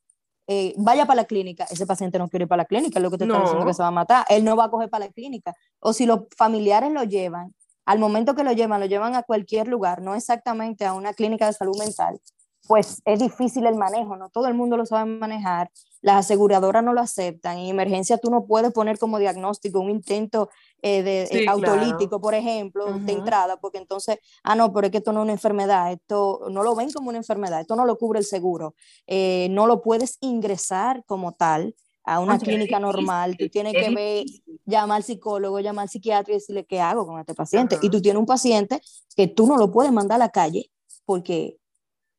eh, vaya para la clínica. Ese paciente no quiere ir para la clínica, es lo que te está diciendo que se va a matar. Él no va a coger para la clínica. O si los familiares lo llevan, al momento que lo llevan, lo llevan a cualquier lugar, no exactamente a una clínica de salud mental, pues es difícil el manejo, no todo el mundo lo sabe manejar, las aseguradoras no lo aceptan, en emergencia tú no puedes poner como diagnóstico un intento eh, de, eh, autolítico, por ejemplo, de entrada, porque entonces, ah, no, pero es que esto no es una enfermedad, esto no lo ven como una enfermedad, esto no lo cubre el seguro, eh, no lo puedes ingresar como tal a una clínica normal, tú tienes que ver, llamar al psicólogo, llamar al psiquiatra y decirle qué hago con este paciente. Y tú tienes un paciente que tú no lo puedes mandar a la calle porque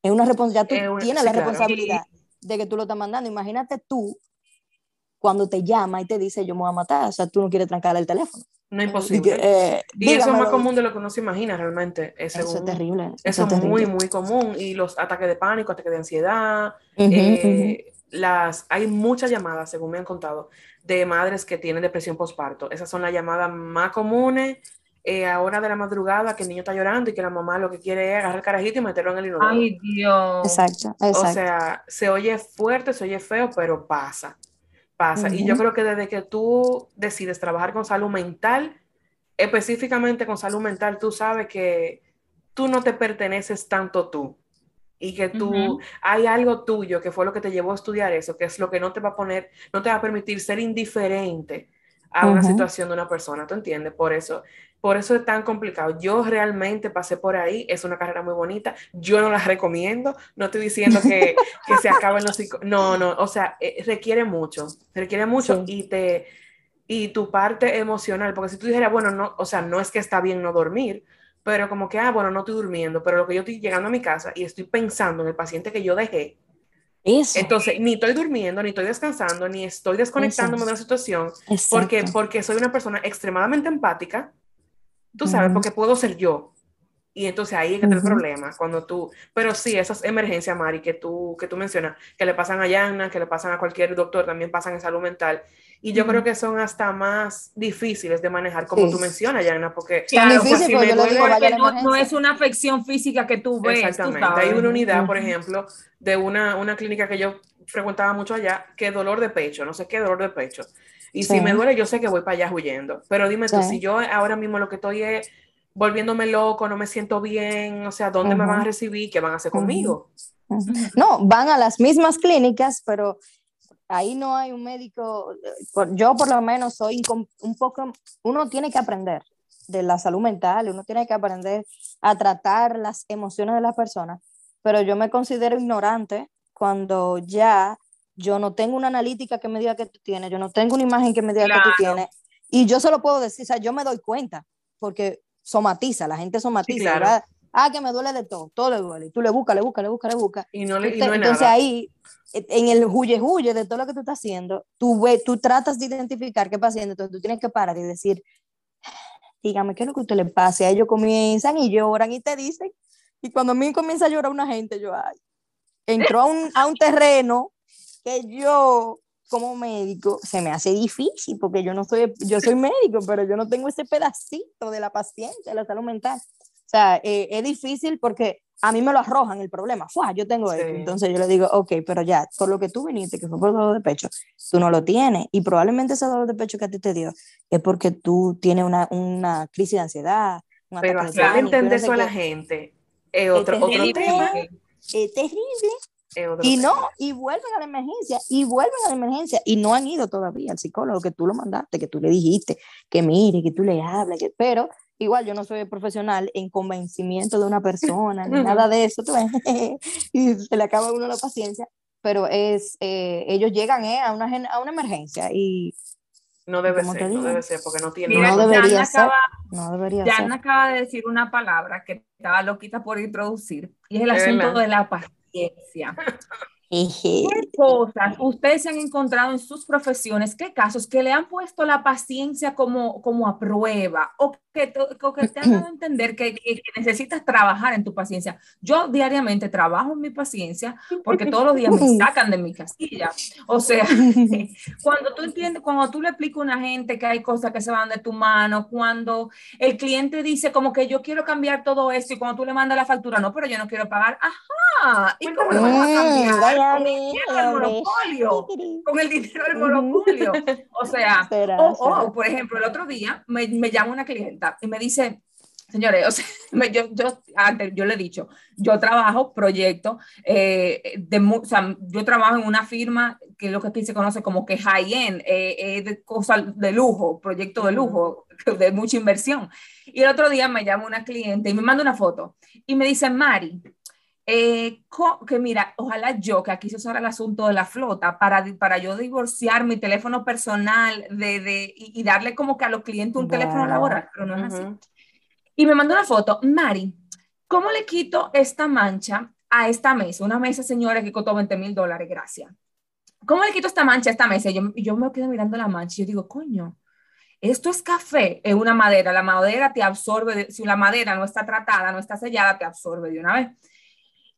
es una responsabilidad, tú tienes la responsabilidad de que tú lo estás mandando. Imagínate tú cuando te llama y te dice yo me voy a matar, o sea, tú no quieres trancar el teléfono. No es posible. Eh, y eso es más común de lo que uno se imagina realmente. eso es terrible. Eso, es muy, muy común. Y los ataques de pánico, ataques de ansiedad. Eh, las, hay muchas llamadas, según me han contado, de madres que tienen depresión postparto. Esas son las llamadas más comunes eh, a hora de la madrugada que el niño está llorando y que la mamá lo que quiere es agarrar el carajito y meterlo en el inodoro. Ay, Dios. Exacto, exacto. O sea, se oye fuerte, se oye feo, pero pasa, pasa. Y yo creo que desde que tú decides trabajar con salud mental, específicamente con salud mental, tú sabes que tú no te perteneces tanto tú y que tú hay algo tuyo que fue lo que te llevó a estudiar eso, que es lo que no te va a poner, no te va a permitir ser indiferente a una situación de una persona, ¿tú entiendes? Por eso por eso es tan complicado. Yo realmente pasé por ahí, es una carrera muy bonita, yo no la recomiendo, no estoy diciendo que, que se acaben los No, no, o sea, eh, requiere mucho, requiere mucho y te y tu parte emocional, porque si tú dijeras, bueno, no, o sea, no es que está bien no dormir, pero como que, ah, bueno, no estoy durmiendo, pero lo que yo estoy llegando a mi casa y estoy pensando en el paciente que yo dejé, eso. Entonces, ni estoy durmiendo, ni estoy descansando, ni estoy desconectándome de la situación, porque, porque soy una persona extremadamente empática, Tú sabes, porque puedo ser yo. Y entonces ahí es que está el problema, cuando tú, pero sí, esas emergencias, Mari, que tú, que tú mencionas, que le pasan a Yana, que le pasan a cualquier doctor, también pasan en salud mental. Y yo creo que son hasta más difíciles de manejar, como tú mencionas, Yana, porque claro, difícil, porque no, no, es una afección física que tú ves. Exactamente. Hay una unidad, por ejemplo, de una, una clínica que yo frecuentaba mucho allá, que dolor de pecho, no sé qué dolor de pecho. Y si me duele, yo sé que voy para allá huyendo. Pero dime tú, si yo ahora mismo lo que estoy es volviéndome loco, no me siento bien, o sea, ¿dónde me van a recibir? ¿Qué van a hacer conmigo? No, van a las mismas clínicas, pero ahí no hay un médico, yo por lo menos soy un poco, uno tiene que aprender de la salud mental, uno tiene que aprender a tratar las emociones de las personas, pero yo me considero ignorante cuando ya yo no tengo una analítica que me diga que tú tienes, yo no tengo una imagen que me diga que tú tienes, y yo se lo puedo decir, o sea, yo me doy cuenta, porque somatiza, la gente somatiza, ah, que me duele de todo, todo le duele, y tú le buscas, le buscas, le buscas, le buscas, y no, le, y no entonces ahí, en el huye huye de todo lo que tú estás haciendo, tú, ve, tú tratas de identificar qué pasa, entonces tú tienes que parar y decir, dígame, ¿qué es lo que a usted le pasa? Y ellos comienzan y lloran y te dicen, Y cuando a mí comienza a llorar una gente, yo, ay, entró a un, a un terreno que yo como médico se me hace difícil porque yo no soy, yo soy médico, pero yo no tengo ese pedacito de la paciente, de la salud mental. O sea, eh, es difícil porque a mí me lo arrojan el problema. ¡Fua! Yo tengo esto. Entonces yo le digo, ok, pero ya, por lo que tú viniste, que fue por dolor de pecho, tú no lo tienes. Y probablemente ese dolor de pecho que a ti te dio es porque tú tienes una, una crisis de ansiedad. pero hacer entender eso a la gente es otro, otro tema. Es terrible y no, y vuelven a la emergencia, y vuelven a la emergencia, y no han ido todavía al psicólogo que tú lo mandaste, que tú le dijiste, que mire, que tú le hables, que, pero igual yo no soy profesional en convencimiento de una persona, ni nada de eso, y se le acaba a uno la paciencia, pero es, eh, ellos llegan eh, a, una, a una emergencia y... No debe ser, no debe ser, porque no tiene... no, debería ser, no debería ser. acaba de decir una palabra que estaba loquita por introducir, y es el asunto de la paz experiência. ¿Qué cosas ustedes se han encontrado en sus profesiones? ¿Qué casos que le han puesto la paciencia como, como a prueba o que, que te han dado a entender que, que, necesitas trabajar en tu paciencia? Yo diariamente trabajo en mi paciencia porque todos los días me sacan de mi casilla. O sea, cuando tú entiendes, cuando tú le explicas a una gente que hay cosas que se van de tu mano, cuando el cliente dice como que yo quiero cambiar todo esto y cuando tú le mandas la factura, no, pero yo no quiero pagar. Ajá. ¿Y cómo lo vas a cambiar? con el dinero del monopolio, con el dinero del monopolio. O sea, o, por ejemplo, el otro día me, me llama una clienta y me dice, Señores, o sea, yo, yo, antes yo le he dicho, yo trabajo proyectos, eh, de, o sea, yo trabajo en una firma que es lo que aquí se conoce como que high-end, eh, eh, de cosas de lujo, proyecto de lujo, de mucha inversión. Y el otro día me llama una cliente y me manda una foto y me dice, Mari, eh, que mira, ojalá yo, que aquí se usa el asunto de la flota, para, para yo divorciar mi teléfono personal de, de y, darle como que a los clientes un teléfono laboral, pero no es así. Y me mandó una foto, Mari, ¿cómo le quito esta mancha a esta mesa? Una mesa, señora, que costó 20 mil dólares, gracias. ¿Cómo le quito esta mancha a esta mesa? Y yo, yo me quedo mirando la mancha y yo digo, coño, esto es café, es una madera, la madera te absorbe, si la madera no está tratada, no está sellada, te absorbe de una vez.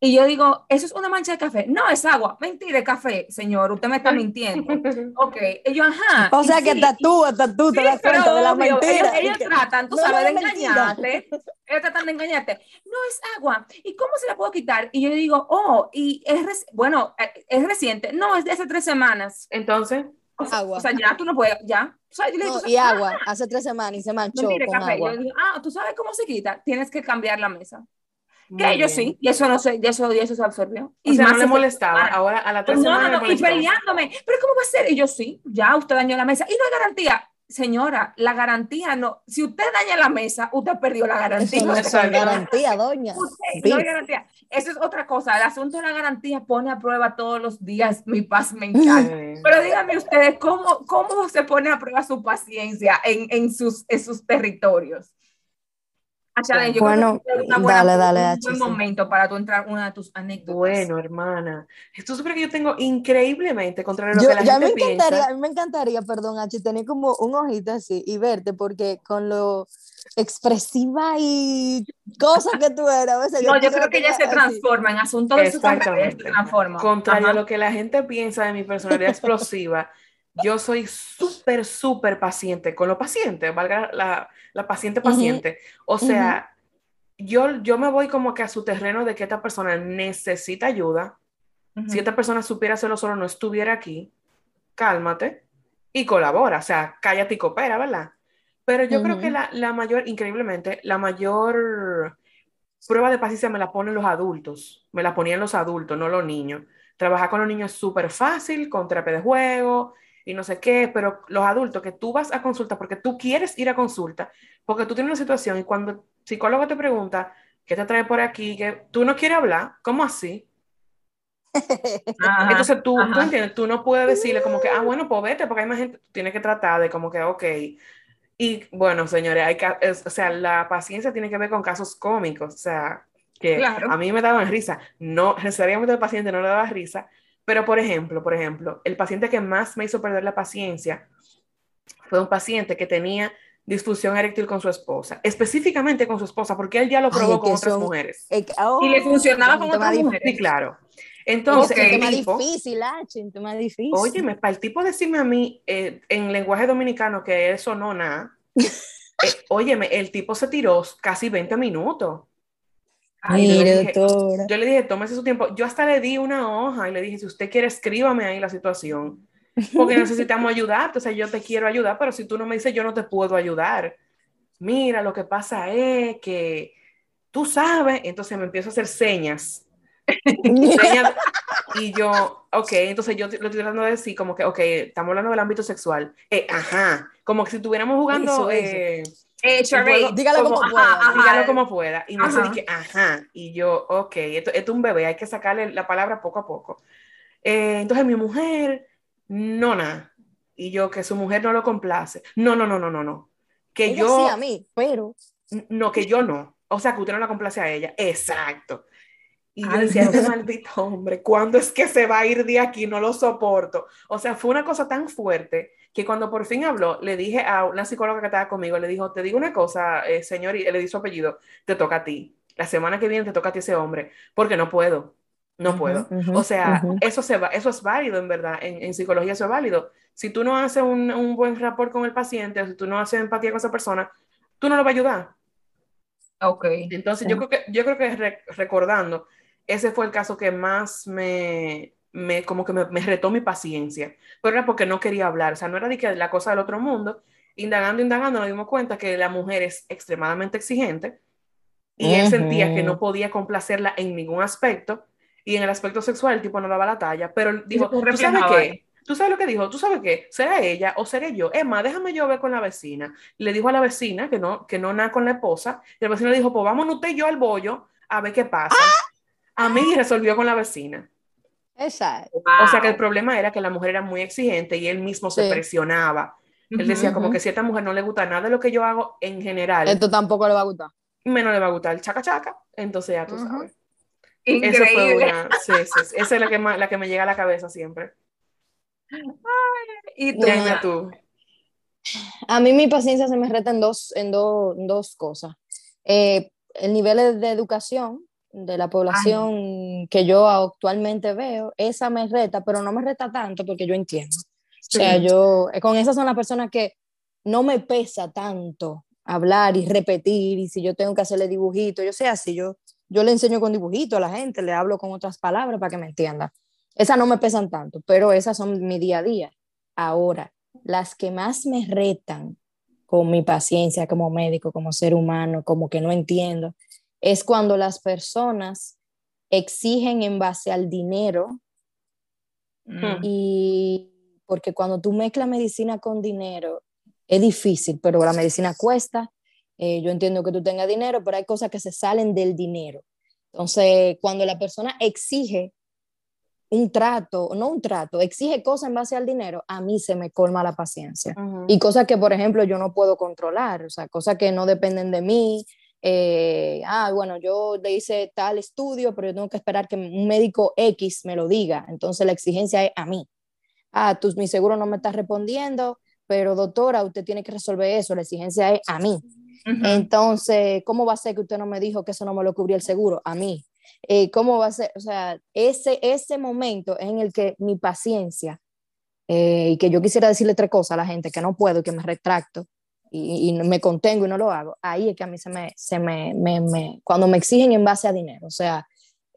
Y yo digo, ¿eso es una mancha de café? No, es agua. Mentira, café, señor. Usted me está mintiendo. ok. Y yo, ajá. O sea que sí, tú, tú, te das cuenta de la mentira. Ellos, tratan, tú sabes, de engañarte. Ellos tratan de engañarte. No, es agua. ¿Y cómo se la puedo quitar? Y yo digo, oh, y es, bueno, eh, es reciente. No, es de hace tres semanas. Entonces. agua. O sea, ya tú no puedes, ya. O sea, no, y agua, hace tres semanas y se manchó no, con café. agua. Yo digo, ah, ¿tú sabes cómo se quita? Tienes que cambiar la mesa que ellos sí, y eso no sé, y eso, y eso se absorbió. Y sea, más no le molestaba, ahora a la tercera no, no, no, y peleándome, pero ¿cómo va a ser? Y yo sí, ya usted dañó la mesa, y no hay garantía. Señora, la garantía no, si usted daña la mesa, usted perdió la garantía. no es garantía, doña. no hay garantía. Eso es otra cosa, el asunto de la garantía pone a prueba todos los días mi paz mental. Pero díganme ustedes, ¿cómo, ¿cómo se pone a prueba su paciencia en, en, sus, en sus territorios? Bueno, dale, dale, un buen momento para tú entrar una de tus anécdotas. Bueno, hermana, esto es que yo tengo increíblemente contra lo que la ya gente me encantaría, A mí me encantaría, perdón, H, tener como un ojito así y verte, porque con lo expresiva y cosas que tú a veces No, yo, creo que ella se transforma en asuntos de su carrera, se transforma. Contrario a lo que la gente piensa de mi personalidad explosiva, yo soy súper, súper paciente con los pacientes, valga la, la paciente paciente. O sea, yo, yo me voy como que a su terreno de que esta persona necesita ayuda. Si esta persona supiera hacerlo solo, no estuviera aquí, cálmate y colabora. O sea, cállate y coopera, ¿verdad? Pero yo creo que la, la, mayor, increíblemente, la mayor prueba de paciencia me la ponen los adultos. Me la ponían los adultos, no los niños. Trabajar con los niños es súper fácil, con terapia de juego, y no sé qué, pero los adultos que tú vas a consulta porque tú quieres ir a consulta, porque tú tienes una situación y cuando el psicólogo te pregunta, ¿qué te trae por aquí? Que tú no quieres hablar, ¿cómo así? Entonces tú, tú entiendes, tú no puedes decirle como que, ah, bueno, pues vete, porque hay más gente, tienes que tratar de como que, ok. Y bueno, señores, hay que, o sea, la paciencia tiene que ver con casos cómicos, o sea, que a mí me daban risa. No, necesariamente el paciente no le daba risa, pero, por ejemplo, por ejemplo, el paciente que más me hizo perder la paciencia fue un paciente que tenía disfunción eréctil con su esposa, específicamente con su esposa, porque él ya lo probó con otras mujeres. oh, y le funcionaba con otras mujeres. Sí, claro. Entonces, es el más tipo, difícil, H, un tema difícil. óyeme, para el tipo decirme a mí eh, en lenguaje dominicano que eso no nada, eh, óyeme, el tipo se tiró casi 20 minutos. Ay, yo le dije- doctora. Yo le dije, tómese su tiempo. Yo hasta le di una hoja y le dije, si usted quiere, escríbame ahí la situación. Porque necesitamos ayudarte. O sea, yo te quiero ayudar, pero si tú no me dices, yo no te puedo ayudar. Mira, lo que pasa es que tú sabes. Entonces me empiezo a hacer señas. Señas. Y yo, ok, entonces yo lo estoy tratando de decir como que, ok, estamos hablando del ámbito sexual. Eh, ajá, como que si estuviéramos jugando... Eso, eso. eh, Eh, Dígalo como ajá, pueda. ajá. dígalo como pueda. Y Ajá. dice que, ajá. Y yo, ok, esto, esto es un bebé, hay que sacarle la palabra poco a poco. Eh, entonces mi mujer, no nada. Y yo, que su mujer no lo complace. No, no, no, no, no, no. Que Ella yo, sí a mí, pero no, que yo no. O sea, que usted no la complace a ella. Exacto. Y yo decía, este maldito hombre, ¿cuándo es que se va a ir de aquí? No lo soporto. O sea, fue una cosa tan fuerte que cuando por fin habló, le dije a una psicóloga que estaba conmigo, le dijo, te digo una cosa, eh, señor, y le di su apellido, te toca a ti. La semana que viene te toca a ti ese hombre, porque no puedo. No puedo. o sea, eso, se va, eso es válido en verdad. En, en psicología eso es válido. Si tú no haces un, un buen rapport con el paciente, o si tú no haces empatía con esa persona, tú no lo vas a ayudar. Ok. Entonces, yo creo que, yo creo que re- recordando, ese fue el caso que más me, me como que me, me retó mi paciencia, pero era porque no quería hablar, o sea, no era de que la cosa del otro mundo, indagando, indagando, nos dimos cuenta que la mujer es extremadamente exigente y él sentía que no podía complacerla en ningún aspecto y en el aspecto sexual el tipo no daba la talla, pero dijo, ¿tú sabes qué? ¿Tú sabes lo que dijo? ¿Tú sabes qué? ¿Será ella o seré yo? Emma, déjame yo ver con la vecina. Le dijo a la vecina que no, que no nada con la esposa. Y la vecina le dijo, pues vámonos usted y yo al bollo a ver qué pasa. A mí resolvió con la vecina. Esa es. O sea que el Wow. problema era que la mujer era muy exigente y él mismo se Sí. presionaba. Él decía como Ujú. que si a esta mujer no le gusta nada de lo que yo hago en general, Esto tampoco le va a gustar. menos le va a gustar el chaca chaca. Entonces ya tú Ujú. sabes. Eso fue Increíble. una, sí, sí, sí. Esa es la que, más, la que me llega a la cabeza siempre. Y tú, tú. A mí mi paciencia se me reta en dos, en dos, en dos cosas. Eh, el nivel de educación de la población que yo actualmente veo, esa me reta, pero no me reta tanto porque yo entiendo. O sea, Sí. yo, eh, con esas son las personas que no me pesa tanto hablar y repetir, y si yo tengo que hacerle dibujitos, yo sé así, yo, yo le enseño con dibujitos a la gente, le hablo con otras palabras para que me entienda. Esas no me pesan tanto, pero esas son mi día a día. Ahora, las que más me retan con mi paciencia como médico, como ser humano, como que no entiendo, es cuando las personas exigen en base al dinero Mm. y porque cuando tú mezclas medicina con dinero es difícil, pero la medicina cuesta. eh, yo entiendo que tú tengas dinero, pero hay cosas que se salen del dinero. Entonces, cuando la persona exige un trato, no un trato, exige cosas en base al dinero, a mí se me colma la paciencia. Y cosas que, por ejemplo, yo no puedo controlar, o sea, cosas que no dependen de mí. Eh, ah, bueno, yo le hice tal estudio, pero yo tengo que esperar que un médico X me lo diga. Entonces la exigencia es a mí. Ah, tú, mi seguro no me está respondiendo, pero doctora, usted tiene que resolver eso. La exigencia es a mí. Ujú. Entonces, ¿cómo va a ser que usted no me dijo que eso no me lo cubría el seguro? A mí. Eh, ¿Cómo va a ser? O sea, ese, ese momento es en el que mi paciencia eh, y que yo quisiera decirle tres cosas a la gente que no puedo, que me retracto y, y me contengo y no lo hago, ahí es que a mí se me, se me, me, me- cuando me exigen en base a dinero, o sea,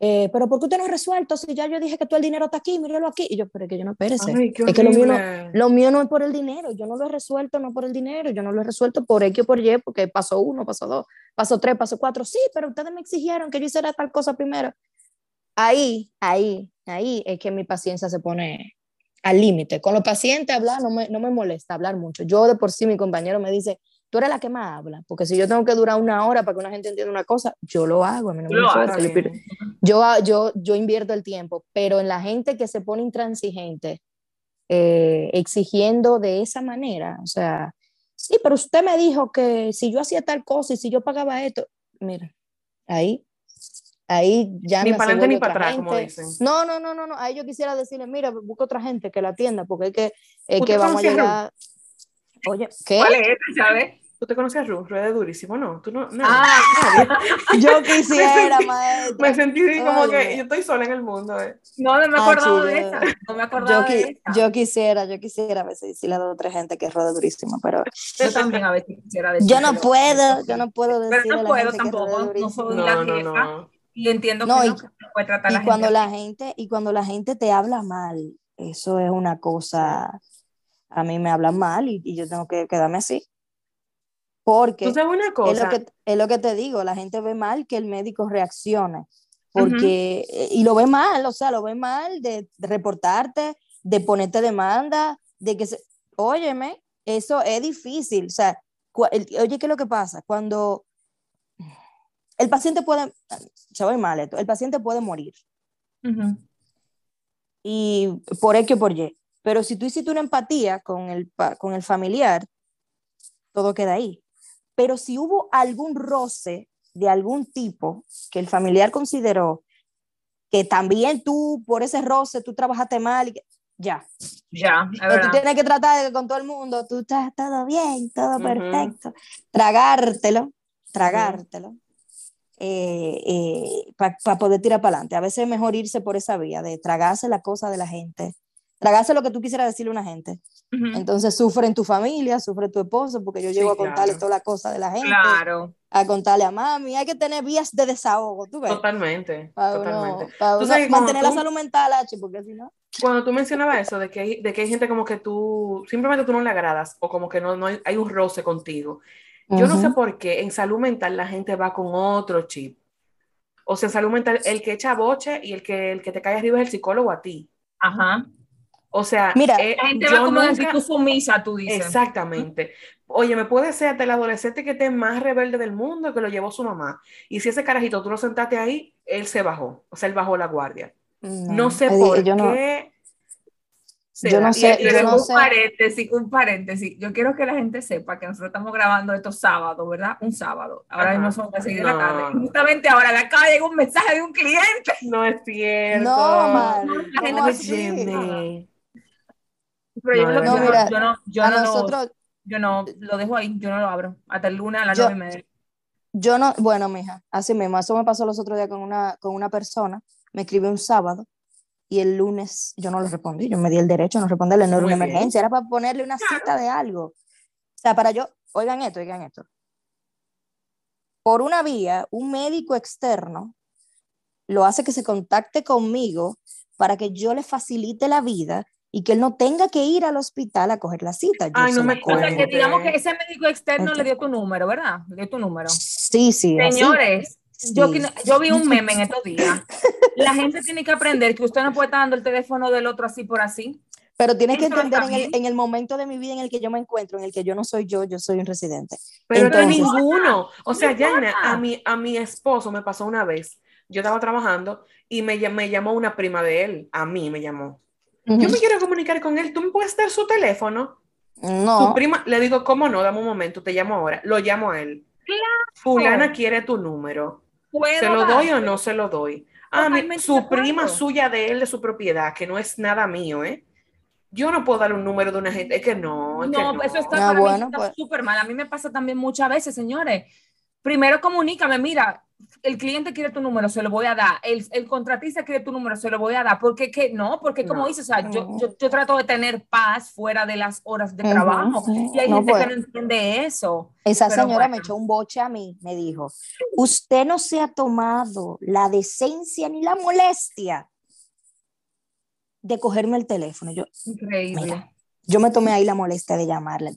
eh, pero ¿por qué usted no ha resuelto? Si ya yo dije que todo el dinero está aquí, míralo aquí. Y yo, pero es que yo no, espérese. Ay, es que lo mío, no, lo mío no es por el dinero, yo no lo he resuelto no por el dinero, yo no lo he resuelto por X o por Y, porque pasó uno, pasó dos, pasó tres, pasó cuatro, sí, pero ustedes me exigieron que yo hiciera tal cosa primero. Ahí, ahí, ahí es que mi paciencia se pone al límite. Con los pacientes hablar no me, no me molesta hablar mucho. Yo de por sí, mi compañero me dice, tú eres la que más habla, porque si yo tengo que durar una hora para que una gente entienda una cosa, yo lo hago, a mí no me importa, yo yo, yo invierto el tiempo, pero en la gente que se pone intransigente, eh, exigiendo de esa manera, o sea, sí, pero usted me dijo que si yo hacía tal cosa y si yo pagaba esto, mira, ahí, ahí ya Ni me para adelante ni para otra atrás, como gente. dicen. No, no, no, no, no, ahí yo quisiera decirle, mira, busca otra gente que la atienda, porque es que, es ¿Usted que vamos a llegar, oye, ¿qué? ¿Cuál es? ¿Tú te conoces a Ru? Ru es durísimo, ¿no? ¿Tú no? no Ah, Yo quisiera, sentí- maestra. Me sentí como que yo estoy sola en el mundo, eh. no, no me Ah, acordaba de esa. No me acordaba Yo, de esa. yo quisiera, yo quisiera a veces decirle a dos o tres gente que rueda durísimo, pero Yo también a veces quisiera yo no puedo, yo no puedo Pero decirle no a la puedo gente que rueda tampoco, no soy No, la no, jefa. no. Y entiendo No, que y- no, que no puede tratar Y la cuando gente la gente, y cuando la gente te habla mal, eso es una cosa, a mí me hablan mal y, y yo tengo que quedarme así. Porque ¿Tú sabes una es lo, cosa? que, es lo que te digo, la gente ve mal que el médico reaccione, porque, eh, y lo ve mal, o sea, lo ve mal de, reportarte, de ponerte demanda, de que se, óyeme, eso es difícil, o sea, cua- el- oye, ¿qué es lo que pasa? Cuando el paciente puede, se va a ir mal esto, el paciente puede morir, Ujú. y por X o por Y, pero si tú hiciste una empatía con el, con el familiar, todo queda ahí. Pero si hubo algún roce de algún tipo que el familiar consideró que también tú, por ese roce, tú trabajaste mal, y que- ya. Ya, Que tú tienes que tratar de que con todo el mundo, tú estás todo bien, todo Ujú. perfecto. Tragártelo, tragártelo. Para poder tirar para adelante. A veces es mejor irse por esa vía de tragarse la cosa de la gente, tragarse lo que tú quisieras decirle a una gente. Ujú. Entonces sufre en tu familia, sufre tu esposo, porque yo Sí, llego a contarle claro. toda la cosa de la gente, Claro. a contarle a mami. Hay que tener vías de desahogo, tú ves. Totalmente, Para totalmente. uno, para Tú sabes mantener la tú- salud mental, H, porque si no. Cuando tú mencionabas eso, de que, hay, de que hay gente como que tú, simplemente tú no le agradas, o como que no, no hay, hay un roce contigo. Yo no sé por qué en salud mental la gente va con otro chip. O sea, en salud mental, el que echa boche y el que, el que te cae arriba es el psicólogo a ti. Ajá. O sea, Mira, eh, La gente yo va como nunca- decir tú sumisa, tú dices. Exactamente. Oye, me puede ser hasta el adolescente que esté más rebelde del mundo que lo llevó su mamá. Y si ese carajito tú lo sentaste ahí, él se bajó. O sea, él bajó la guardia. No sé por yo no- qué. se yo no sé, y- yo no un sé. paréntesis, un paréntesis. Yo quiero que la gente sepa que nosotros estamos grabando esto sábado, ¿verdad? Un sábado. Ahora mismo son las seis de la No. tarde. Justamente ahora me acaba de llegar un mensaje de un cliente. No es cierto. No, Mari, La gente. Óyeme. Pero yo, No, yo, mira, yo no, yo a no lo- nosotros, yo no lo dejo ahí, yo no lo abro. Hasta el lunes a las Yo- nueve y media. yo no, bueno, mija, así mismo, eso me pasó los otros días con una, con una persona, me escribió un sábado y el lunes yo no le respondí, yo me di el derecho a no responderle, no era una emergencia, era para ponerle una cita de algo. O sea, para yo, oigan esto, oigan esto. Por una vía, un médico externo lo hace que se contacte conmigo para que yo le facilite la vida y que él no tenga que ir al hospital a coger la cita. Yo Ay, no me O sea, que digamos que ese médico externo le dio tu número, ¿verdad? Le dio tu número. Sí, sí. Señores, Sí. que- yo vi un meme en estos días. La gente tiene que aprender que usted no puede estar dando el teléfono del otro así por así. Pero tienes que entender en el, en el momento de mi vida en el que yo me encuentro, en el que yo no soy yo, yo soy un residente. Pero no Entonces- ninguno. O sea, No Yana, a mi, a mi esposo me pasó una vez. Yo estaba trabajando y me, me llamó una prima de él. A mí me llamó. Yo me quiero comunicar con él. ¿Tú me puedes dar su teléfono? Su No, prima, le digo, ¿cómo no? Dame un momento, te llamo ahora. Lo llamo a él. Fulana quiere tu número. Puedo ¿Se lo doy o no se lo doy? Ah, mi- su prima suya de él, de su propiedad, que no es nada mío, ¿eh? Yo no puedo dar un número de una gente, es que no, es que No, no. eso está, Ah, para mí bueno, está pues. súper mal. A mí me pasa también muchas veces, señores. Primero comunícame, mira, el cliente quiere tu número, se lo voy a dar. El, el contratista quiere tu número, se lo voy a dar. Porque que no, porque como No. dices, o sea, yo, yo, yo trato de tener paz fuera de las horas de trabajo. sí. Y hay No, gente pues. que no entiende eso. esa pero señora me echó un boche a mí, me dijo, usted no se ha tomado la decencia ni la molestia de cogerme el teléfono. Yo, Increíble. Mira. yo me tomé ahí la molestia de llamarla.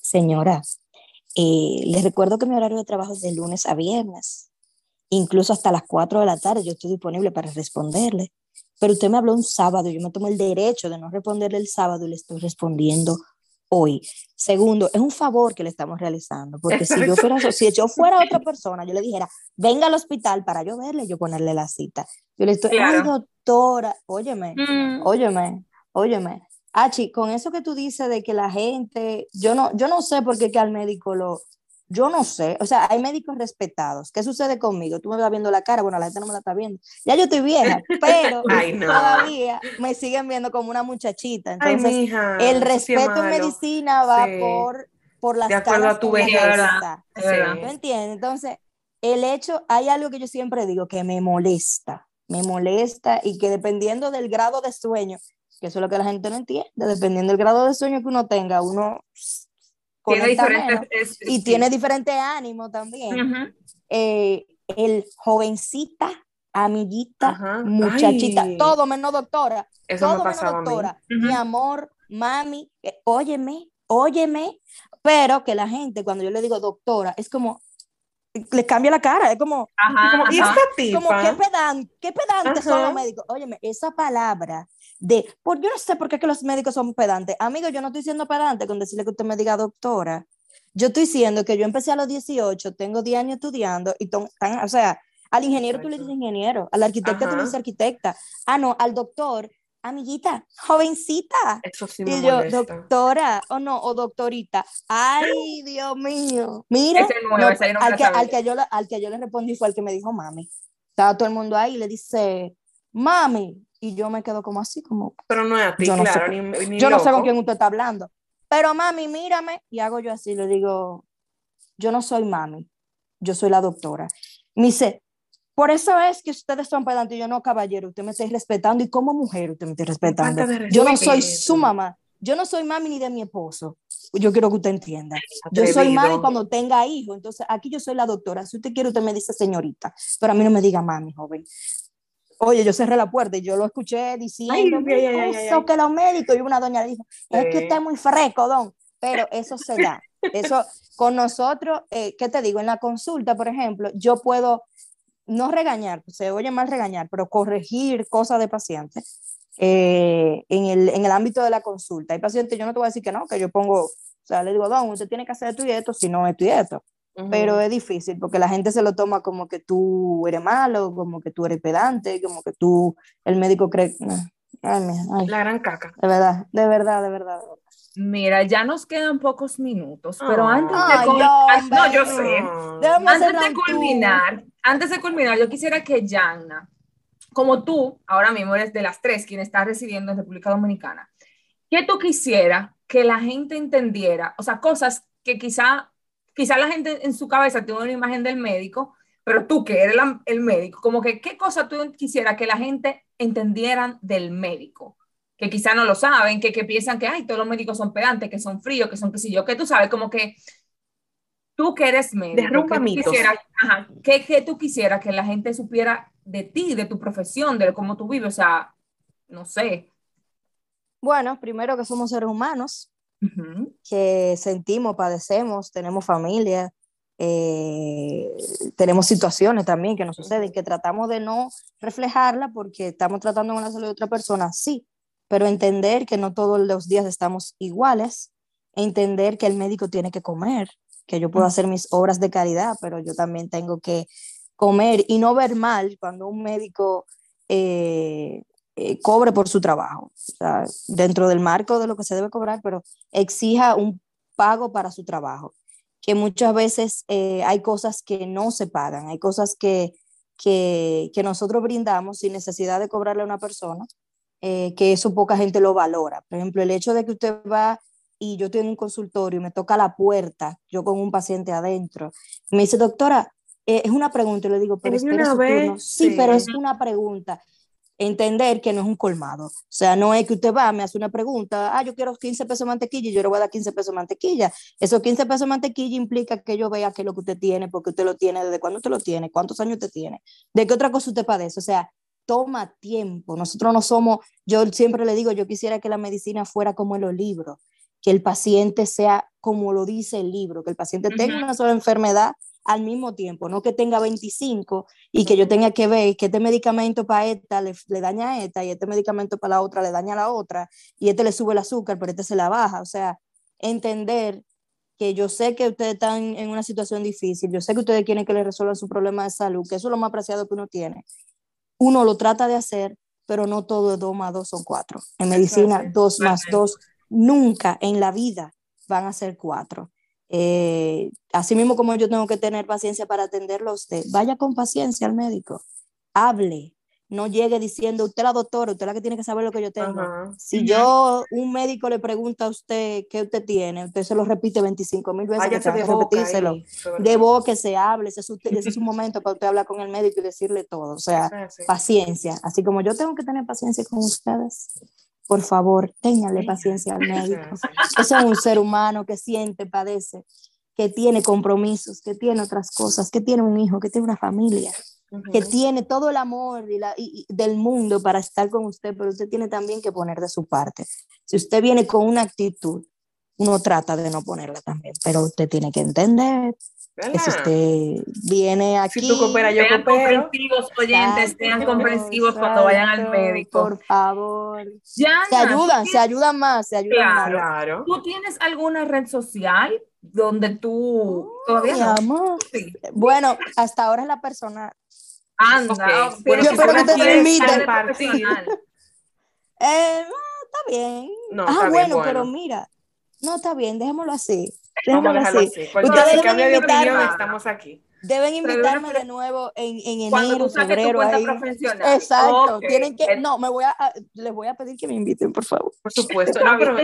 Señora, eh, les recuerdo que mi horario de trabajo es de lunes a viernes, incluso hasta las 4 de la tarde yo estoy disponible para responderle. Pero usted me habló un sábado, yo me tomo el derecho de no responderle el sábado y le estoy respondiendo hoy. Segundo, es un favor que le estamos realizando, porque si yo fuera, si yo fuera otra persona, yo le dijera, venga al hospital para yo verle, y yo ponerle la cita. Yo le estoy, ay Claro. doctora, óyeme, Mm, Óyeme, óyeme. Achi, con eso que tú dices de que la gente, yo no, yo no sé por qué que al médico lo, yo no sé, o sea, hay médicos respetados. ¿Qué sucede conmigo? Tú me vas viendo la cara, bueno, la gente no me la está viendo. Ya yo estoy vieja, pero Ay, no. todavía me siguen viendo como una muchachita. Ay, Entonces, mija, el respeto en medicina va Sí. por por las De acuerdo a tu verdad. ¿Me entiendes? Entonces, el hecho, hay algo que yo siempre digo que me molesta, me molesta y que dependiendo del grado de sueño, que eso es lo que la gente no entiende, dependiendo del grado de sueño que uno tenga, uno Tiene diferentes. y sí. tiene diferente ánimo también. Ujú. Eh, el jovencita, amiguita, Ajá. muchachita, Ay. todo menos doctora, Eso todo me menos doctora, Ujú. mi amor, mami, eh, óyeme, óyeme, pero que la gente cuando yo le digo doctora es como le cambia la cara, es como Ajá, Como, ¿Y ajá. esta como qué tipa? pedante, qué pedantes son los médicos. Óyeme, esa palabra de, por yo no sé por qué que los médicos son pedantes. Amigo, yo no estoy siendo pedante con decirle que usted me diga doctora. Yo estoy diciendo que yo empecé a los 18, tengo 10 años estudiando y ton- tan- o sea, al ingeniero tú le dices Exacto. ingeniero, al arquitecto tú le Ajá. dices arquitecta. Ah, no, al doctor, amiguita, jovencita. Eso sí me Y yo, molesta. doctora, o no, o doctorita. Ay, Dios mío. Mira, Ese nuevo, no, ese no al, que, al, que yo, le- al que yo le respondí fue el que me dijo mami. Estaba todo el mundo ahí y le dice, mami. Y yo me quedo como así, como, Pero no es a ti, Yo no sé claro, ni, ni yo no sé loco. con quién usted está hablando. Pero mami, mírame. Y hago yo así, le digo, yo no soy mami, yo soy la doctora. Me dice, por eso es que ustedes son pedantes. Yo no, caballero, usted me está respetando y como mujer usted me está respetando. Yo no soy su mamá, yo no soy mami ni de mi esposo. Yo quiero que usted entienda. Yo soy Atrevido. mami cuando tenga hijos, entonces aquí yo soy la doctora. Si usted quiere, usted me dice señorita, pero a mí no me diga mami, joven. Oye, yo cerré la puerta y yo lo escuché diciendo, Ay, "Mira, ay, eso ay. que los médicos, y una doña le dijo, es que usted es muy fresco, don, pero eso se da. Eso con nosotros, eh, ¿qué te digo? En la consulta, por ejemplo, yo puedo no regañar, se oye mal regañar, pero corregir cosas de pacientes eh, en, el, en el ámbito de la consulta. Hay pacientes, yo no te voy a decir que no, que yo pongo, o sea, le digo, don, usted tiene que hacer esto y esto, si no esto y esto. Pero es difícil porque la gente se lo toma como que tú eres malo, como que tú eres pedante, como que tú, el médico cree. Ay, mira, ay, La gran caca. de verdad, de verdad, de verdad. de verdad. Mira, ya nos quedan pocos minutos, pero Ay, antes de Ay, cul- hombre. no, yo sé. Antes de culminar, antes de culminar, yo quisiera que Yanna, como tú, ahora mismo eres de las tres quien está residiendo en República Dominicana, ¿qué tú quisiera que la gente entendiera? O sea, cosas que quizá, quizá la gente en su cabeza tiene una imagen del médico, pero tú que eres la- el médico, como que qué cosa tú quisiera que la gente entendieran del médico, que quizá no lo saben, que, que piensan que, ay, todos los médicos son pedantes, que son fríos, que son qué sé yo, que tú sabes, como que tú que eres médico, Derrumba que tú quisieras, ajá, ¿qué, qué tú quisieras que la gente supiera de ti, de tu profesión, de cómo tú vives? O sea, no sé. Bueno, primero que somos seres humanos, Ujú. Que sentimos, padecemos, tenemos familia, eh, tenemos situaciones también que nos suceden, que tratamos de no reflejarla porque estamos tratando con la salud de otra persona, sí, pero entender que no todos los días estamos iguales, entender que el médico tiene que comer, que yo puedo Ujú. hacer mis obras de caridad, pero yo también tengo que comer y no ver mal cuando un médico eh, eh, cobre por su trabajo, o sea, dentro del marco de lo que se debe cobrar, pero exija un pago para su trabajo, que muchas veces eh, hay cosas que no se pagan, hay cosas que, que, que nosotros brindamos sin necesidad de cobrarle a una persona, eh, que eso poca gente lo valora. Por ejemplo, el hecho de que usted va y yo estoy en un consultorio y me toca la puerta, yo con un paciente adentro, me dice, doctora, eh, es una pregunta, y le digo, pero Es una turno. vez, Sí, sí. pero es una pregunta entender que no es un colmado. O sea, no es que usted va, me hace una pregunta, ah, yo quiero 15 pesos de mantequilla y yo le voy a dar 15 pesos de mantequilla. Esos 15 pesos de mantequilla implica que yo vea qué es lo que usted tiene, porque usted lo tiene, desde cuándo usted lo tiene, cuántos años usted tiene, de qué otra cosa usted padece. O sea, toma tiempo. Nosotros no somos, yo siempre le digo, yo quisiera que la medicina fuera como en los libros, que el paciente sea como lo dice el libro, que el paciente tenga Ujú. una sola enfermedad al mismo tiempo, no que tenga 25 y que yo tenga que ver que este medicamento para esta le, le daña a esta y este medicamento para la otra le daña a la otra y este le sube el azúcar, pero este se la baja. O sea, entender que yo sé que ustedes están en una situación difícil, yo sé que ustedes quieren que les resuelvan su problema de salud, que eso es lo más preciado que uno tiene. Uno lo trata de hacer, pero no todo es dos más dos son cuatro. En medicina, así, dos más totalmente. dos nunca en la vida van a ser cuatro. Eh, así mismo como yo tengo que tener paciencia para atenderlo a usted, vaya con paciencia al médico, hable, no llegue diciendo, usted la doctora, usted la que tiene que saber lo que yo tengo. Ajá. Si yo, un médico le pregunta a usted qué usted tiene, usted se lo repite 25 mil veces, que Váyase de que boca repetírselo. ahí, De boca que se hable, ese es, su, ese es su momento para usted hablar con el médico y decirle todo. O sea, Ah, sí. paciencia. Así como yo tengo que tener paciencia con ustedes, por favor, ténganle paciencia al médico. Ese es un ser humano que siente, padece, que tiene compromisos, que tiene otras cosas, que tiene un hijo, que tiene una familia, que tiene todo el amor y la- y- y del mundo para estar con usted, pero usted tiene también que poner de su parte. Si usted viene con una actitud, uno trata de no ponerla también, pero usted tiene que entender ¿Verdad? usted viene aquí... Si tú cooperas, yo Sean coopero. comprensivos, oyentes, Exacto, sean comprensivos cuando vayan al médico. Por favor. Yana, Se ayudan, ¿tú se ayudan más, se ayudan más. Claro. ¿Tú tienes alguna red social donde tú todavía no? Sí. Bueno, hasta ahora es la persona. Anda, Ok, bueno, tienes Yo espero que te profesional. Eh, está bien. No, ah, está bien, bueno, bueno. pero mira, no está bien, dejémoslo así. Vamos a dejarlo así. Ustedes si deben cambia de opinión, estamos aquí. Deben invitarme de nuevo en, en Cuando enero, tú saques tu febrero. ahí. profesional. Exacto. Ok. Tienen que, Eh, no, me voy a, a- les voy a pedir que me inviten, por favor. Por supuesto. No, pero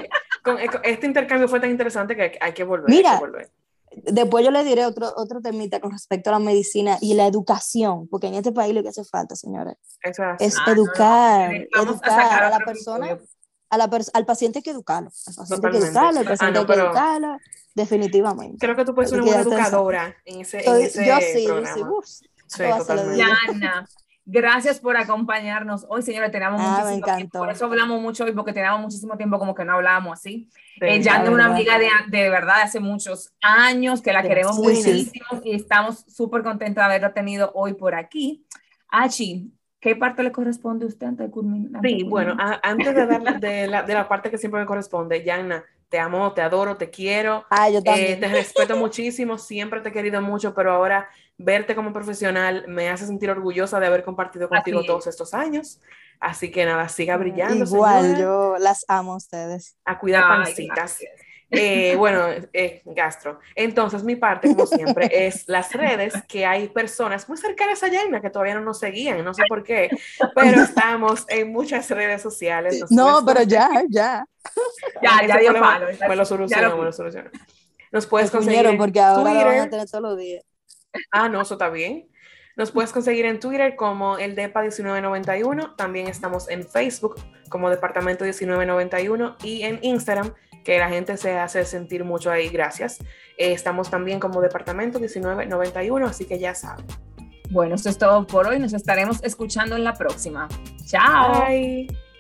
con- con- este intercambio fue tan interesante que hay, hay que volver. Mira, hay que volver. Después yo les diré otro, otro temita con respecto a la medicina y la educación, porque en este país lo que hace falta, señores, es Ah, no, educar, a educar sacar a la persona, episodio. A la al paciente hay que educarlo, al paciente hay que educarlo, al Ah, paciente no, hay que educarlo, definitivamente. Creo que tú puedes ser una buena ya educadora en ese, en Soy- ese yo sí, yo programa. sí, uf, Sí, digo. Yana, gracias por acompañarnos hoy, señores. Teníamos Ah, muchísimo tiempo. Por eso hablamos mucho hoy, porque teníamos muchísimo tiempo como que no hablábamos así. Sí. Eh, Yana es una amiga de, de verdad de hace muchos años, que la Sí, queremos sí, muchísimo y estamos súper contentos de haberla tenido hoy por aquí. Achi, ¿qué parte le corresponde a usted antes de culminar? Sí, bueno, a- antes de dar de la, de la parte que siempre me corresponde, Yana, te amo, te adoro, te quiero, Ah, yo eh, también. te respeto muchísimo, siempre te he querido mucho, pero ahora verte como profesional me hace sentir orgullosa de haber compartido contigo es. todos estos años. Así que nada, siga brillando. Igual, señora. yo las amo a ustedes. a cuidar Ay, pancitas. gracias. Eh, bueno, eh, gastro. Entonces, mi parte, como siempre, es las redes, que hay personas muy cercanas a Yaina que todavía no nos seguían, no sé por qué, pero estamos en muchas redes sociales. No, pero ya, ya. Ya, ya dio problema palo. Me lo Ya solucionó, me lo solucionó. Nos puedes Me conseguir en porque ahora van a Twitter. tener todos los días. Ah, no, eso está bien. Nos puedes conseguir en Twitter como el DEPA 1991. También estamos en Facebook como Departamento 1991 y en Instagram, que la gente se hace sentir mucho ahí. Gracias. Eh, estamos también como Departamento 1991, así que ya saben. Bueno, esto es todo por hoy. Nos estaremos escuchando en la próxima. Chao. Bye.